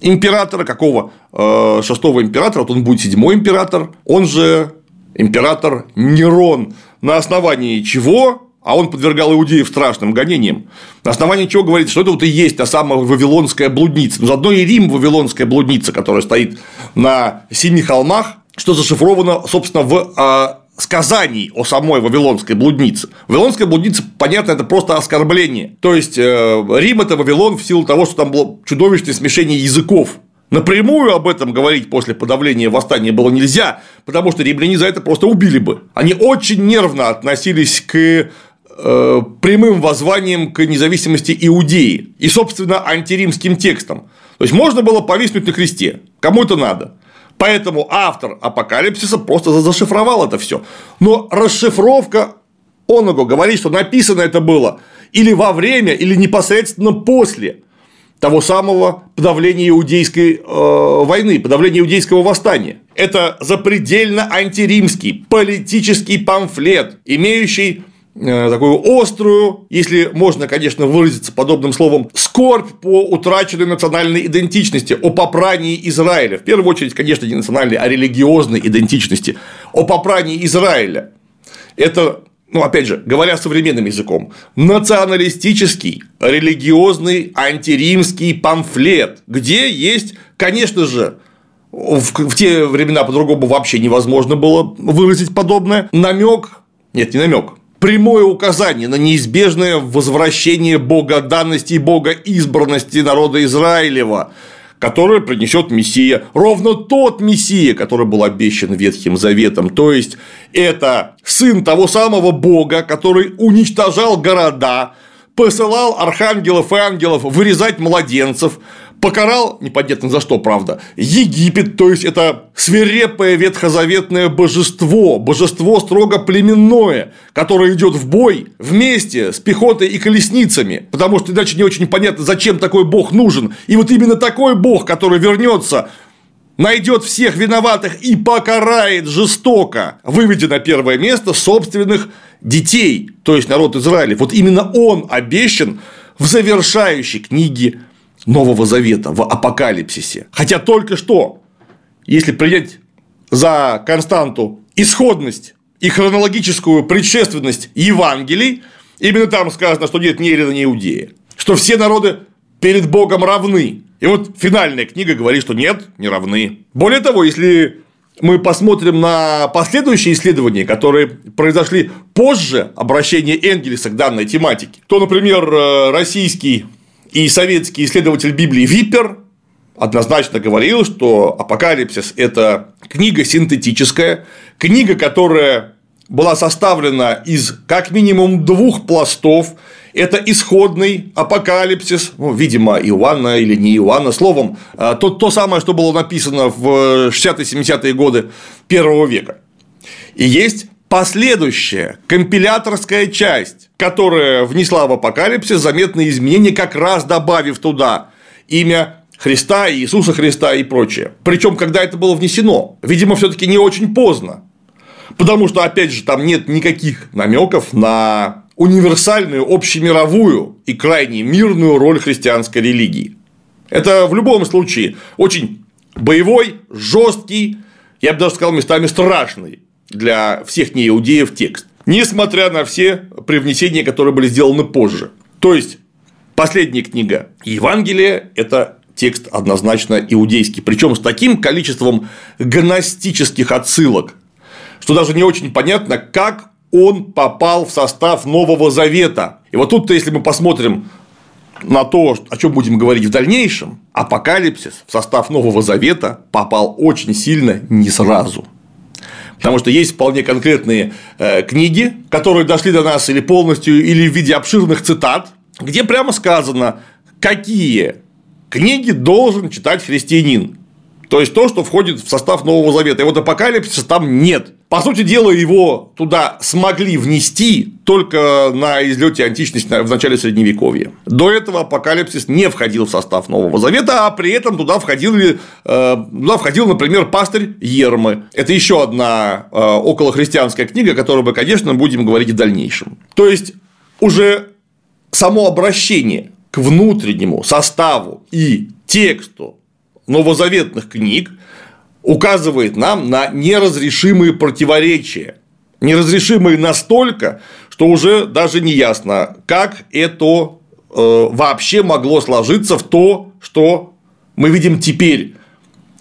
императора, какого э, шестого императора, вот он будет седьмой император, он же император Нерон, на основании чего? А он подвергал иудеев страшным гонениям, на основании чего говорит, что это вот и есть та самая вавилонская блудница. Но заодно и Рим вавилонская блудница, которая стоит на семи холмах, что зашифровано, собственно, в а, сказаний о самой вавилонской блуднице. Вавилонская блудница, понятно, это просто оскорбление. То есть э, Рим это Вавилон в силу того, что там было чудовищное смешение языков. Напрямую об этом говорить после подавления восстания было нельзя, потому что римляне за это просто убили бы. Они очень нервно относились к Э, прямым воззванием к независимости Иудеи и, собственно, антиримским текстом. То есть можно было повиснуть на кресте, кому это надо. Поэтому автор апокалипсиса просто зашифровал это все. Но расшифровка он его говорит, что написано это было или во время, или непосредственно после того самого подавления иудейской э, войны, подавления иудейского восстания. Это запредельно антиримский политический памфлет, имеющий такую острую, если можно, конечно, выразиться подобным словом, скорбь по утраченной национальной идентичности, о попрании Израиля. В первую очередь, конечно, не национальной, а религиозной идентичности, о попрании Израиля. Это ну, опять же, говоря современным языком, националистический, религиозный, антиримский памфлет, где есть, конечно же, в, те времена по-другому вообще невозможно было выразить подобное, намек, нет, не намек, прямое указание на неизбежное возвращение богоданности и богоизбранности народа Израилева, которое принесет Мессия, ровно тот Мессия, который был обещан Ветхим Заветом. То есть, это сын того самого Бога, который уничтожал города, посылал архангелов и ангелов вырезать младенцев, покарал, непонятно за что, правда, Египет, то есть это свирепое ветхозаветное божество, божество строго племенное, которое идет в бой вместе с пехотой и колесницами, потому что иначе не очень понятно, зачем такой бог нужен. И вот именно такой бог, который вернется найдет всех виноватых и покарает жестоко, выведя на первое место собственных детей, то есть народ Израиля. Вот именно он обещан в завершающей книге Нового Завета, в Апокалипсисе. Хотя только что, если принять за константу исходность и хронологическую предшественность Евангелий, именно там сказано, что нет ни Ирина, ни Иудея, что все народы перед Богом равны. И вот финальная книга говорит, что нет, не равны. Более того, если мы посмотрим на последующие исследования, которые произошли позже обращения Энгельса к данной тематике, то, например, э, российский и советский исследователь Библии Виппер однозначно говорил, что Апокалипсис – это книга синтетическая, книга, которая была составлена из как минимум двух пластов. Это исходный апокалипсис, ну, видимо, Иоанна или не Иоанна, словом, а, то, то самое, что было написано в 60-70-е годы первого века. И есть последующая компиляторская часть, которая внесла в апокалипсис заметные изменения, как раз добавив туда имя Христа, Иисуса Христа и прочее. Причем, когда это было внесено, видимо, все-таки не очень поздно. Потому что, опять же, там нет никаких намеков на универсальную, общемировую и крайне мирную роль христианской религии. Это в любом случае очень боевой, жесткий, я бы даже сказал, местами страшный для всех неиудеев текст. Несмотря на все привнесения, которые были сделаны позже. То есть, последняя книга Евангелия – это текст однозначно иудейский. Причем с таким количеством гностических отсылок, что даже не очень понятно, как он попал в состав Нового Завета. И вот тут-то, если мы посмотрим на то, о чем будем говорить в дальнейшем, апокалипсис в состав Нового Завета попал очень сильно не сразу. Потому что есть вполне конкретные э, книги, которые дошли до нас или полностью, или в виде обширных цитат, где прямо сказано, какие книги должен читать христианин. То есть то, что входит в состав Нового Завета. И вот апокалипсиса там нет. По сути дела, его туда смогли внести только на излете античности в начале Средневековья. До этого апокалипсис не входил в состав Нового Завета, а при этом туда входил, э, туда входил например, пастырь Ермы. Это еще одна э, околохристианская книга, о которой мы, конечно, будем говорить в дальнейшем. То есть, уже само обращение к внутреннему составу и тексту новозаветных книг указывает нам на неразрешимые противоречия. Неразрешимые настолько, что уже даже не ясно, как это э, вообще могло сложиться в то, что мы видим теперь.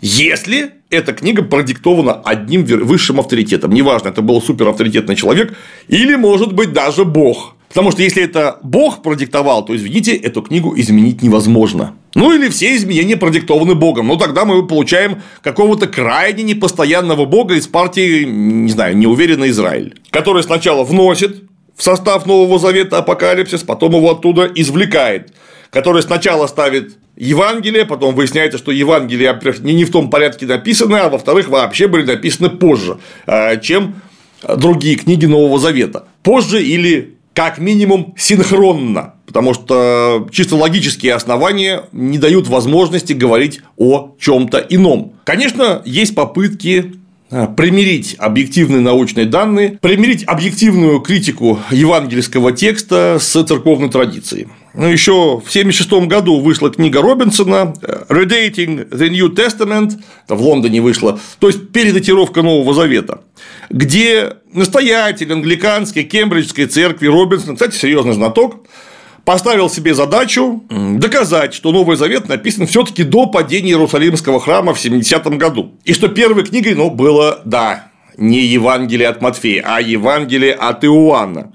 Если эта книга продиктована одним высшим авторитетом, неважно, это был суперавторитетный человек или, может быть, даже Бог. Потому что если это Бог продиктовал, то, извините, эту книгу изменить невозможно. Ну или все изменения продиктованы Богом. Ну тогда мы получаем какого-то крайне непостоянного Бога из партии, не знаю, неуверенный Израиль, который сначала вносит в состав Нового Завета апокалипсис, потом его оттуда извлекает, который сначала ставит Евангелие, потом выясняется, что Евангелие, во-первых, не в том порядке написаны, а во-вторых, вообще были написаны позже, э, чем другие книги Нового Завета. Позже или как минимум синхронно, потому что чисто логические основания не дают возможности говорить о чем-то ином. Конечно, есть попытки а, примирить объективные научные данные, примирить объективную критику евангельского текста с церковной традицией. Ну, еще в 1976 году вышла книга Робинсона «Redating the New Testament», в Лондоне вышла, то есть передатировка Нового Завета, где настоятель англиканской Кембриджской церкви Робинсон, кстати, серьезный знаток, поставил себе задачу доказать, что Новый Завет написан все-таки до падения Иерусалимского храма в 70-м году. И что первой книгой, ну, было, да, не Евангелие от Матфея, а Евангелие от Иоанна.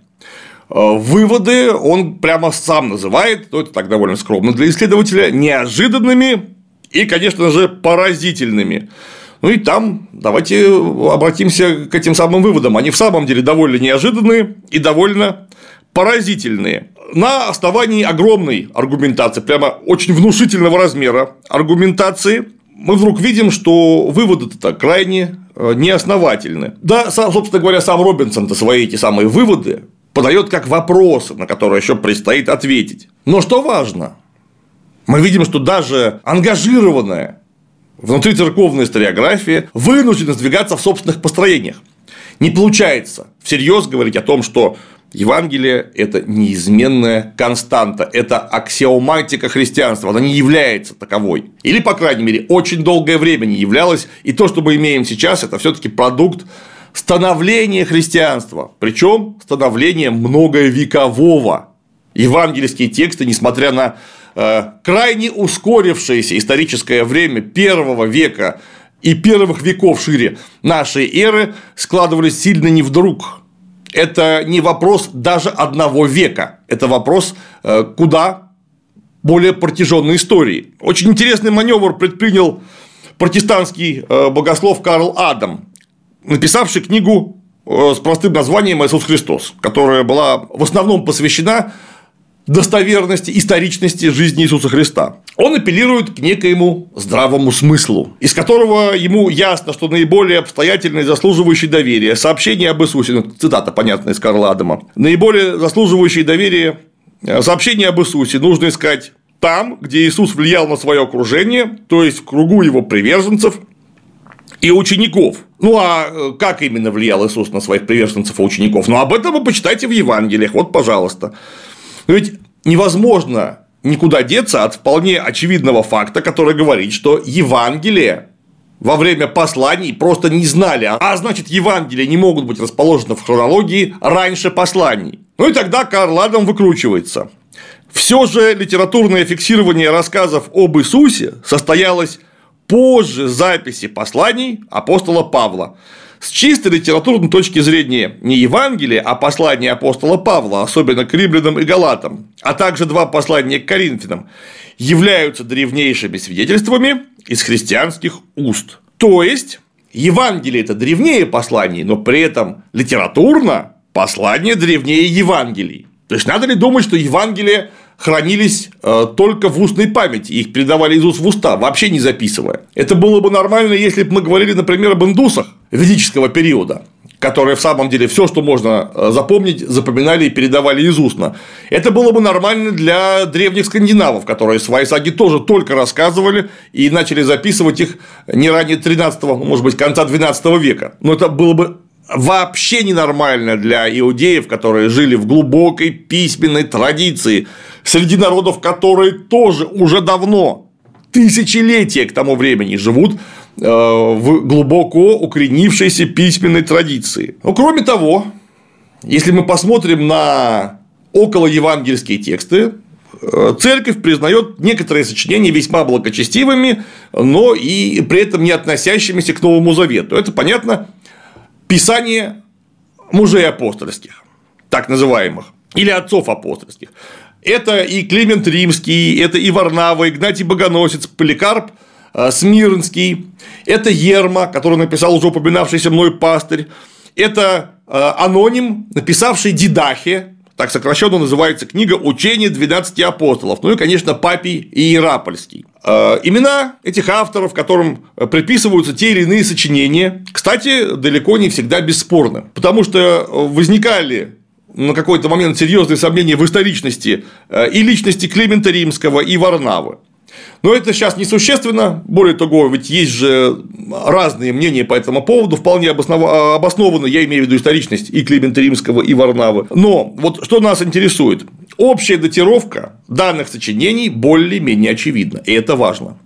Э, выводы он прямо сам называет, ну, это так довольно скромно для исследователя, неожиданными и, конечно же, поразительными. Ну и там давайте обратимся к этим самым выводам. Они в самом деле довольно неожиданные и довольно поразительные. На основании огромной аргументации, прямо очень внушительного размера аргументации, мы вдруг видим, что выводы-то крайне э, неосновательны. Да, собственно говоря, сам Робинсон-то свои эти самые выводы подает как вопросы, на которые еще предстоит ответить. Но что важно, мы видим, что даже ангажированная внутри церковная историография вынуждена сдвигаться в собственных построениях. Не получается всерьез говорить о том, что Евангелие – это неизменная константа, это аксиоматика христианства, она не является таковой. Или, по крайней мере, очень долгое время не являлась, и то, что мы имеем сейчас, это все таки продукт становление христианства, причем становление многовекового. Евангельские тексты, несмотря на э, крайне ускорившееся историческое время первого века и первых веков шире нашей эры, складывались сильно не вдруг. Это не вопрос даже одного века, это вопрос э, куда более протяженной истории. Очень интересный маневр предпринял протестантский э, богослов Карл Адам, написавший книгу э, с простым названием «Иисус Христос», которая была в основном посвящена достоверности, историчности жизни Иисуса Христа. Он апеллирует к некоему здравому смыслу, из которого ему ясно, что наиболее обстоятельный, заслуживающий доверия сообщение об Иисусе, ну, цитата понятная из Карла Адама, наиболее заслуживающий доверия э, сообщение об Иисусе нужно искать там, где Иисус влиял на свое окружение, то есть в кругу его приверженцев, и учеников. Ну а э, как именно влиял Иисус на своих приверженцев и учеников? Ну об этом вы почитайте в Евангелиях, вот пожалуйста. Но ведь невозможно никуда деться от вполне очевидного факта, который говорит, что Евангелие во время посланий просто не знали, а значит Евангелия не могут быть расположены в хронологии раньше посланий. Ну и тогда Карл Адам выкручивается. Все же литературное фиксирование рассказов об Иисусе состоялось позже записи посланий апостола Павла. С чисто литературной точки зрения не Евангелие, а послание апостола Павла, особенно к римлянам и галатам, а также два послания к коринфянам, являются древнейшими свидетельствами из христианских уст. То есть, Евангелие – это древнее посланий, но при этом литературно послание древнее Евангелий. То есть, надо ли думать, что Евангелие хранились э, только в устной памяти, их передавали из уст в уста, вообще не записывая. Это было бы нормально, если бы мы говорили, например, об индусах ведического периода, которые в самом деле все, что можно э, запомнить, запоминали и передавали из устно. Это было бы нормально для древних скандинавов, которые свои саги тоже только рассказывали и начали записывать их не ранее 13 ну, может быть, конца 12 века. Но это было бы вообще ненормально для иудеев, которые жили в глубокой письменной традиции, среди народов, которые тоже уже давно, тысячелетия к тому времени живут э, в глубоко укоренившейся письменной традиции. Но кроме того, если мы посмотрим на около евангельские тексты, э, церковь признает некоторые сочинения весьма благочестивыми, но и при этом не относящимися к Новому Завету. Это, понятно, Писание мужей апостольских, так называемых, или отцов апостольских. Это и Климент Римский, это и Варнава, Игнатий Богоносец, Поликарп э, Смирнский, это Ерма, который написал уже упоминавшийся мной пастырь, это э, аноним, написавший Дидахе, так сокращенно называется книга «Учение 12 апостолов», ну и, конечно, Папий Иерапольский. Э, имена этих авторов, которым приписываются те или иные сочинения, кстати, далеко не всегда бесспорны, потому что возникали на какой-то момент серьезные сомнения в историчности э, и личности Климента Римского и Варнавы. Но это сейчас несущественно. Более того, ведь есть же разные мнения по этому поводу, вполне обоснованно, я имею в виду историчность и Климента Римского, и Варнавы. Но вот что нас интересует? Общая датировка данных сочинений более-менее очевидна, и это важно.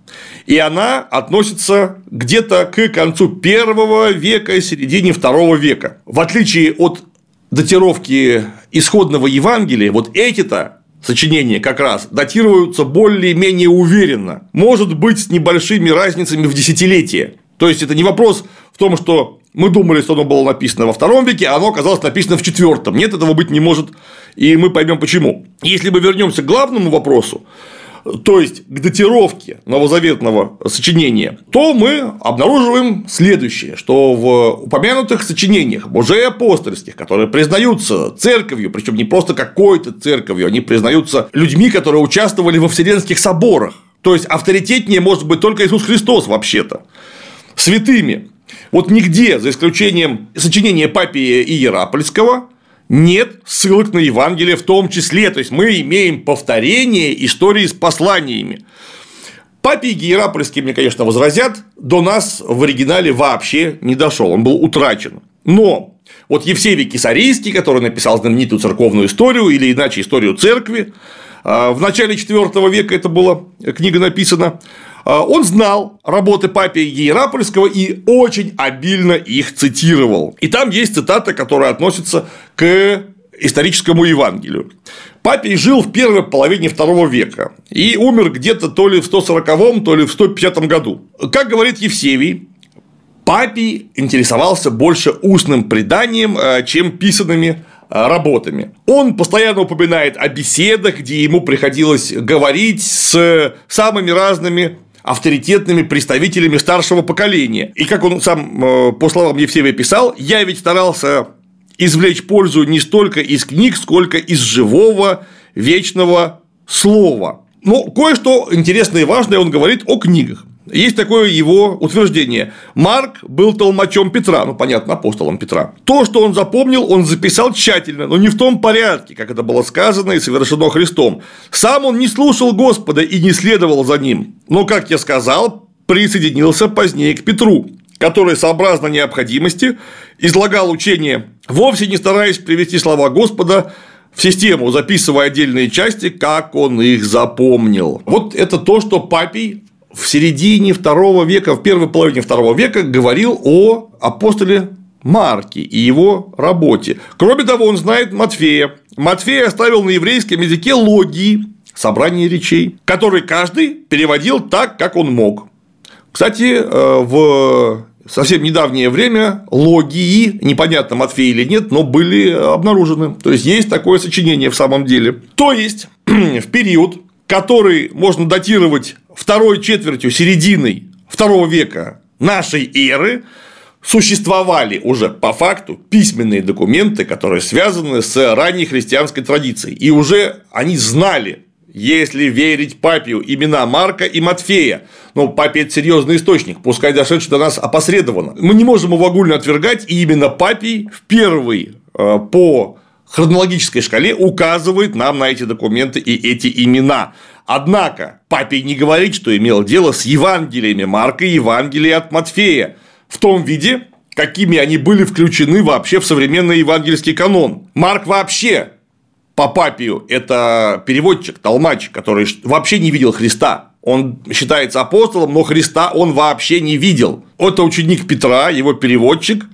И она относится где-то к концу первого века и середине второго века. В отличие от датировки исходного Евангелия, вот эти-то сочинения как раз датируются более-менее уверенно, может быть, с небольшими разницами в десятилетия. То есть, это не вопрос в том, что мы думали, что оно было написано во втором веке, а оно оказалось написано в четвертом. Нет, этого быть не может, и мы поймем почему. Если мы вернемся к главному вопросу, то есть к датировке новозаветного сочинения, то мы обнаруживаем следующее, что в упомянутых сочинениях мужей апостольских, которые признаются церковью, причем не просто какой-то церковью, они признаются людьми, которые участвовали во Вселенских соборах. То есть авторитетнее может быть только Иисус Христос вообще-то. Святыми. Вот нигде, за исключением сочинения Папия Иерапольского, нет ссылок на Евангелие в том числе. То есть мы имеем повторение истории с посланиями. Папе Гиерапольский мне, конечно, возразят, до нас в оригинале вообще не дошел, он был утрачен. Но вот Евсевий Кисарийский, который написал знаменитую церковную историю или иначе историю церкви, а, в начале IV века это была книга написана, он знал работы Папия Иерапольского и очень обильно их цитировал. И там есть цитата, которая относится к историческому Евангелию. Папий жил в первой половине второго века и умер где-то то ли в 140-м, то ли в 150 году. Как говорит Евсевий, Папий интересовался больше устным преданием, э, чем писанными э, работами. Он постоянно упоминает о беседах, где ему приходилось говорить с самыми разными авторитетными представителями старшего поколения. И как он сам, э, по словам Евсевия, писал, я ведь старался извлечь пользу не столько из книг, сколько из живого, вечного слова. Но кое-что интересное и важное он говорит о книгах. Есть такое его утверждение. Марк был толмачом Петра, ну, понятно, апостолом Петра. То, что он запомнил, он записал тщательно, но не в том порядке, как это было сказано и совершено Христом. Сам он не слушал Господа и не следовал за ним. Но, как я сказал, присоединился позднее к Петру. который сообразно необходимости излагал учение, вовсе не стараясь привести слова Господа в систему, записывая отдельные части, как он их запомнил. Вот это то, что Папий в середине второго века, в первой половине второго века говорил о апостоле Марке и его работе. Кроме того, он знает Матфея. Матфей оставил на еврейском языке логии, собрание речей, которые каждый переводил так, как он мог. Кстати, э, в совсем недавнее время логии, непонятно, Матфей или нет, но были обнаружены. То есть, есть такое сочинение в самом деле. То есть, в период, который можно датировать второй четвертью, серединой второго века нашей эры, существовали уже по факту письменные документы, которые связаны с ранней христианской традицией. И уже они знали, если верить Папию, имена Марка и Матфея. Но Папе – это серьезный источник, пускай дошедший до нас опосредованно. Мы не можем его огульно отвергать, и именно Папий в первый э, по хронологической шкале указывает нам на эти документы и эти имена. Однако Папий не говорит, что имел дело с Евангелиями Марка и Евангелия от Матфея в том виде, какими они были включены вообще в современный евангельский канон. Марк вообще по папию – это переводчик, толмач, который вообще не видел Христа. Он считается апостолом, но Христа он вообще не видел. Это ученик Петра, его переводчик,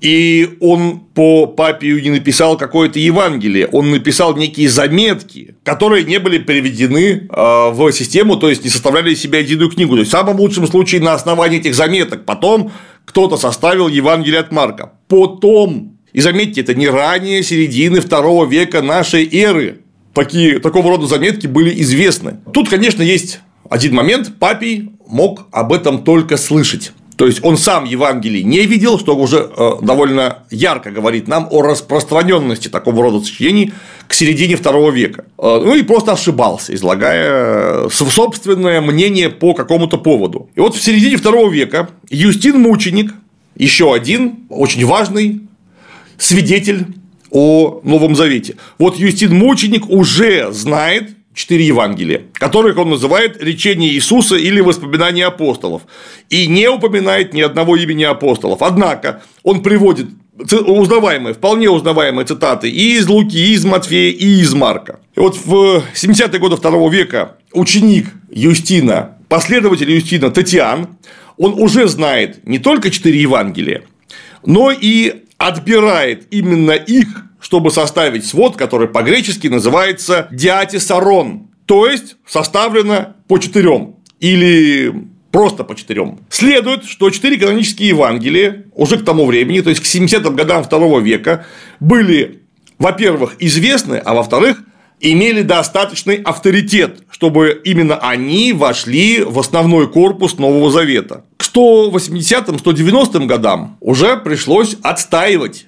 и он по папию не написал какое-то Евангелие, он написал некие заметки, которые не были переведены э, в систему, то есть не составляли из себя единую книгу. То есть в самом лучшем случае на основании этих заметок потом кто-то составил Евангелие от Марка. Потом и заметьте, это не ранее середины второго века нашей эры. Такие, такого рода заметки были известны. Тут, конечно, есть один момент. Папий мог об этом только слышать. То есть он сам Евангелий не видел, что уже э, довольно ярко говорит нам о распространенности такого рода сочинений к середине второго века. Э, ну и просто ошибался, излагая собственное мнение по какому-то поводу. И вот в середине второго века Юстин Мученик, еще один очень важный свидетель о Новом Завете. Вот Юстин Мученик уже знает четыре Евангелия, которых он называет речение Иисуса или воспоминания апостолов, и не упоминает ни одного имени апостолов. Однако он приводит узнаваемые, вполне узнаваемые цитаты и из Луки, и из Матфея, и из Марка. И вот в 70-е годы второго века ученик Юстина, последователь Юстина Татьян, он уже знает не только четыре Евангелия, но и отбирает именно их, чтобы составить свод, который по-гречески называется диатисарон, то есть составлено по четырем или просто по четырем. Следует, что четыре канонические Евангелия уже к тому времени, то есть к 70-м годам второго века, были, во-первых, известны, а во-вторых, имели достаточный авторитет, чтобы именно они вошли в основной корпус Нового Завета. К 180-190 годам уже пришлось отстаивать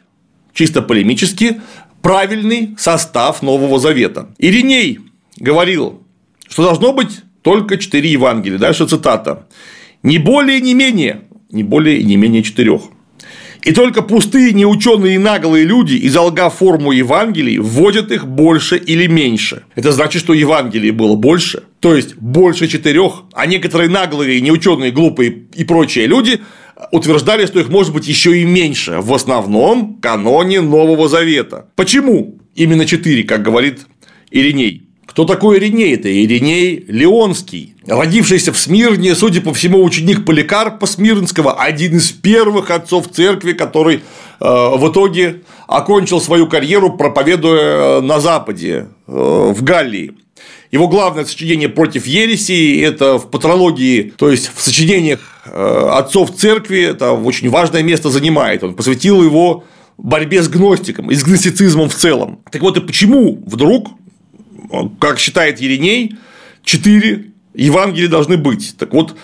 чисто полемически правильный состав Нового Завета. Ириней говорил, что должно быть только четыре Евангелия. Дальше цитата. Не более, не менее, не более и не менее четырех. И только пустые, неученые и наглые люди, изолгав форму Евангелий, вводят их больше или меньше. Это значит, что Евангелий было больше, то есть больше четырех, а некоторые наглые, неученые, глупые и прочие люди утверждали, что их может быть еще и меньше в основном каноне Нового Завета. Почему именно четыре, как говорит Ириней? Кто такой Ириней? Это Ириней Леонский, родившийся в Смирне, судя по всему, ученик Поликарпа Смирнского, один из первых отцов церкви, который э, в итоге окончил свою карьеру, проповедуя на Западе, э, в Галлии. Его главное сочинение против ереси – это в патрологии, то есть в сочинениях э, отцов церкви, это очень важное место занимает. Он посвятил его борьбе с гностиком и с гностицизмом в целом. Так вот, и почему вдруг как считает Ериней, четыре Евангелия должны быть. Так вот,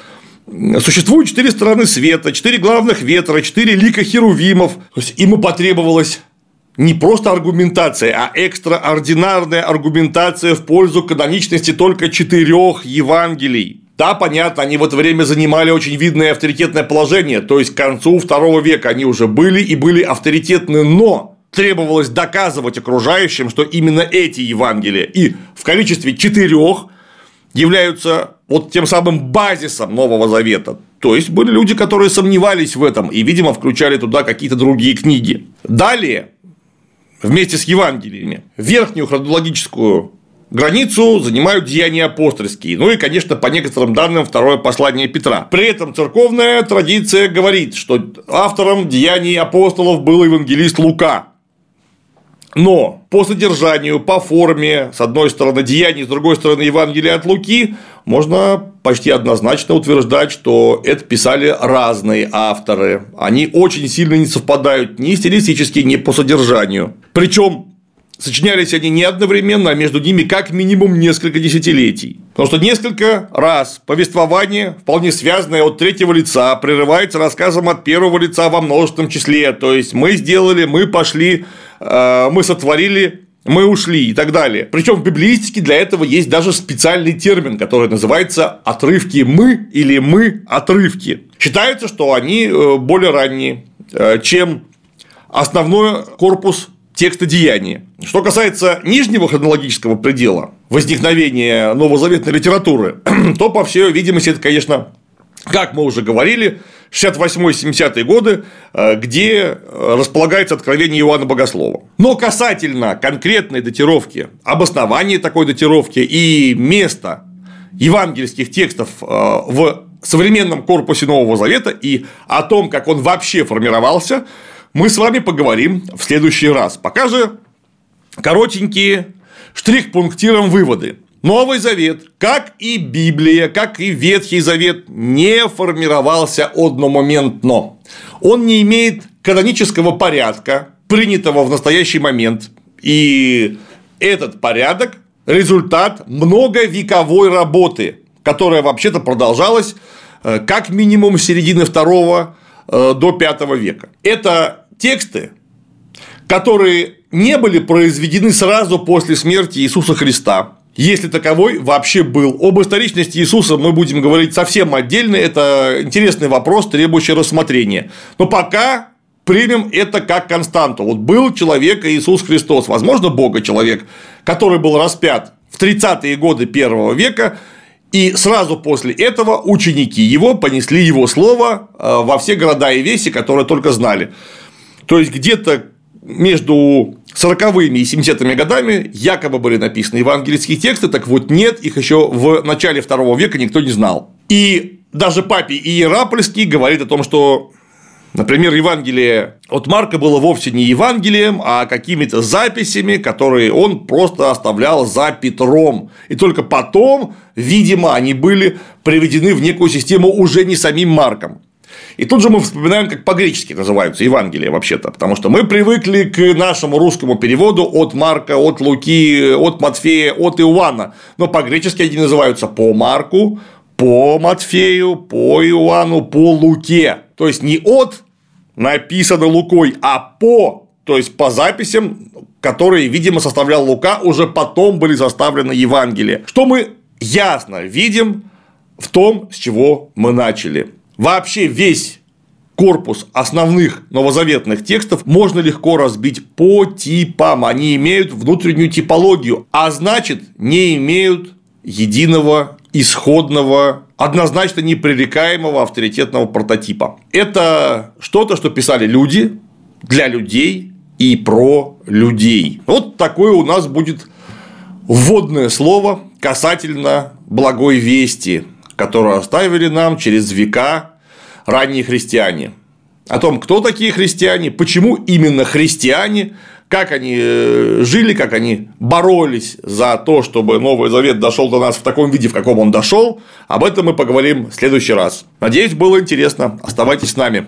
существует четыре стороны света, четыре главных ветра, четыре лика херувимов. То есть ему потребовалось не просто аргументация, а экстраординарная аргументация в пользу каноничности только четырех Евангелий. Да, понятно, они в это время занимали очень видное авторитетное положение, то есть к концу второго века они уже были и были авторитетны, но требовалось доказывать окружающим, что именно эти Евангелия и в количестве четырех являются вот тем самым базисом Нового Завета. То есть были люди, которые сомневались в этом и, видимо, включали туда какие-то другие книги. Далее, вместе с Евангелиями, верхнюю хронологическую границу занимают деяния апостольские. Ну и, конечно, по некоторым данным, второе послание Петра. При этом церковная традиция говорит, что автором деяний апостолов был евангелист Лука. Но по содержанию, по форме, с одной стороны, деяний, с другой стороны, Евангелия от Луки, можно почти однозначно утверждать, что это писали разные авторы. Они очень сильно не совпадают ни стилистически, ни по содержанию. Причем Сочинялись они не одновременно, а между ними как минимум несколько десятилетий. Потому что несколько раз повествование, вполне связанное от третьего лица, прерывается рассказом от первого лица во множественном числе. То есть мы сделали, мы пошли, э, мы сотворили, мы ушли и так далее. Причем в библиистике для этого есть даже специальный термин, который называется отрывки мы или мы отрывки. Считается, что они э, более ранние, э, чем основной корпус текста деяния. Что касается нижнего хронологического предела возникновения новозаветной литературы, то, по всей видимости, это, конечно, как мы уже говорили, 68-70-е годы, э, где располагается откровение Иоанна Богослова. Но касательно конкретной датировки, обоснования такой датировки и места евангельских текстов э, в современном корпусе Нового Завета и о том, как он вообще формировался, мы с вами поговорим в следующий раз. Пока же коротенькие штрих-пунктиром выводы. Новый Завет, как и Библия, как и Ветхий Завет, не формировался одномоментно. Он не имеет канонического порядка, принятого в настоящий момент. И этот порядок – результат многовековой работы, которая вообще-то продолжалась э, как минимум с середины второго э, до пятого века. Это тексты, которые не были произведены сразу после смерти Иисуса Христа, если таковой вообще был. Об историчности Иисуса мы будем говорить совсем отдельно, это интересный вопрос, требующий рассмотрения. Но пока примем это как константу. Вот был человек Иисус Христос, возможно, Бога человек, который был распят в 30-е годы первого века, и сразу после этого ученики его понесли его слово э, во все города и веси, которые только знали. То есть где-то между 40-ми и 70-ми годами якобы были написаны евангельские тексты, так вот нет, их еще в начале второго века никто не знал. И даже папе Иерапольский говорит о том, что Например, Евангелие от Марка было вовсе не Евангелием, а какими-то записями, которые он просто оставлял за Петром. И только потом, видимо, они были приведены в некую систему уже не самим Марком. И тут же мы вспоминаем, как по-гречески называются Евангелия вообще-то, потому что мы привыкли к нашему русскому переводу от Марка, от Луки, от Матфея, от Иоанна, но по-гречески они называются по Марку, по Матфею, по Иоанну, по Луке. То есть не от написано Лукой, а по, то есть по записям, которые, видимо, составлял Лука, уже потом были составлены Евангелия. Что мы ясно видим в том, с чего мы начали вообще весь корпус основных новозаветных текстов можно легко разбить по типам. Они имеют внутреннюю типологию, а значит, не имеют единого исходного, однозначно непререкаемого авторитетного прототипа. Это что-то, что писали люди для людей и про людей. Вот такое у нас будет вводное слово касательно благой вести, которую оставили нам через века ранние христиане. О том, кто такие христиане, почему именно христиане, как они э, жили, как они боролись за то, чтобы Новый Завет дошел до нас в таком виде, в каком он дошел, об этом мы поговорим в следующий раз. Надеюсь, было интересно. Оставайтесь с нами.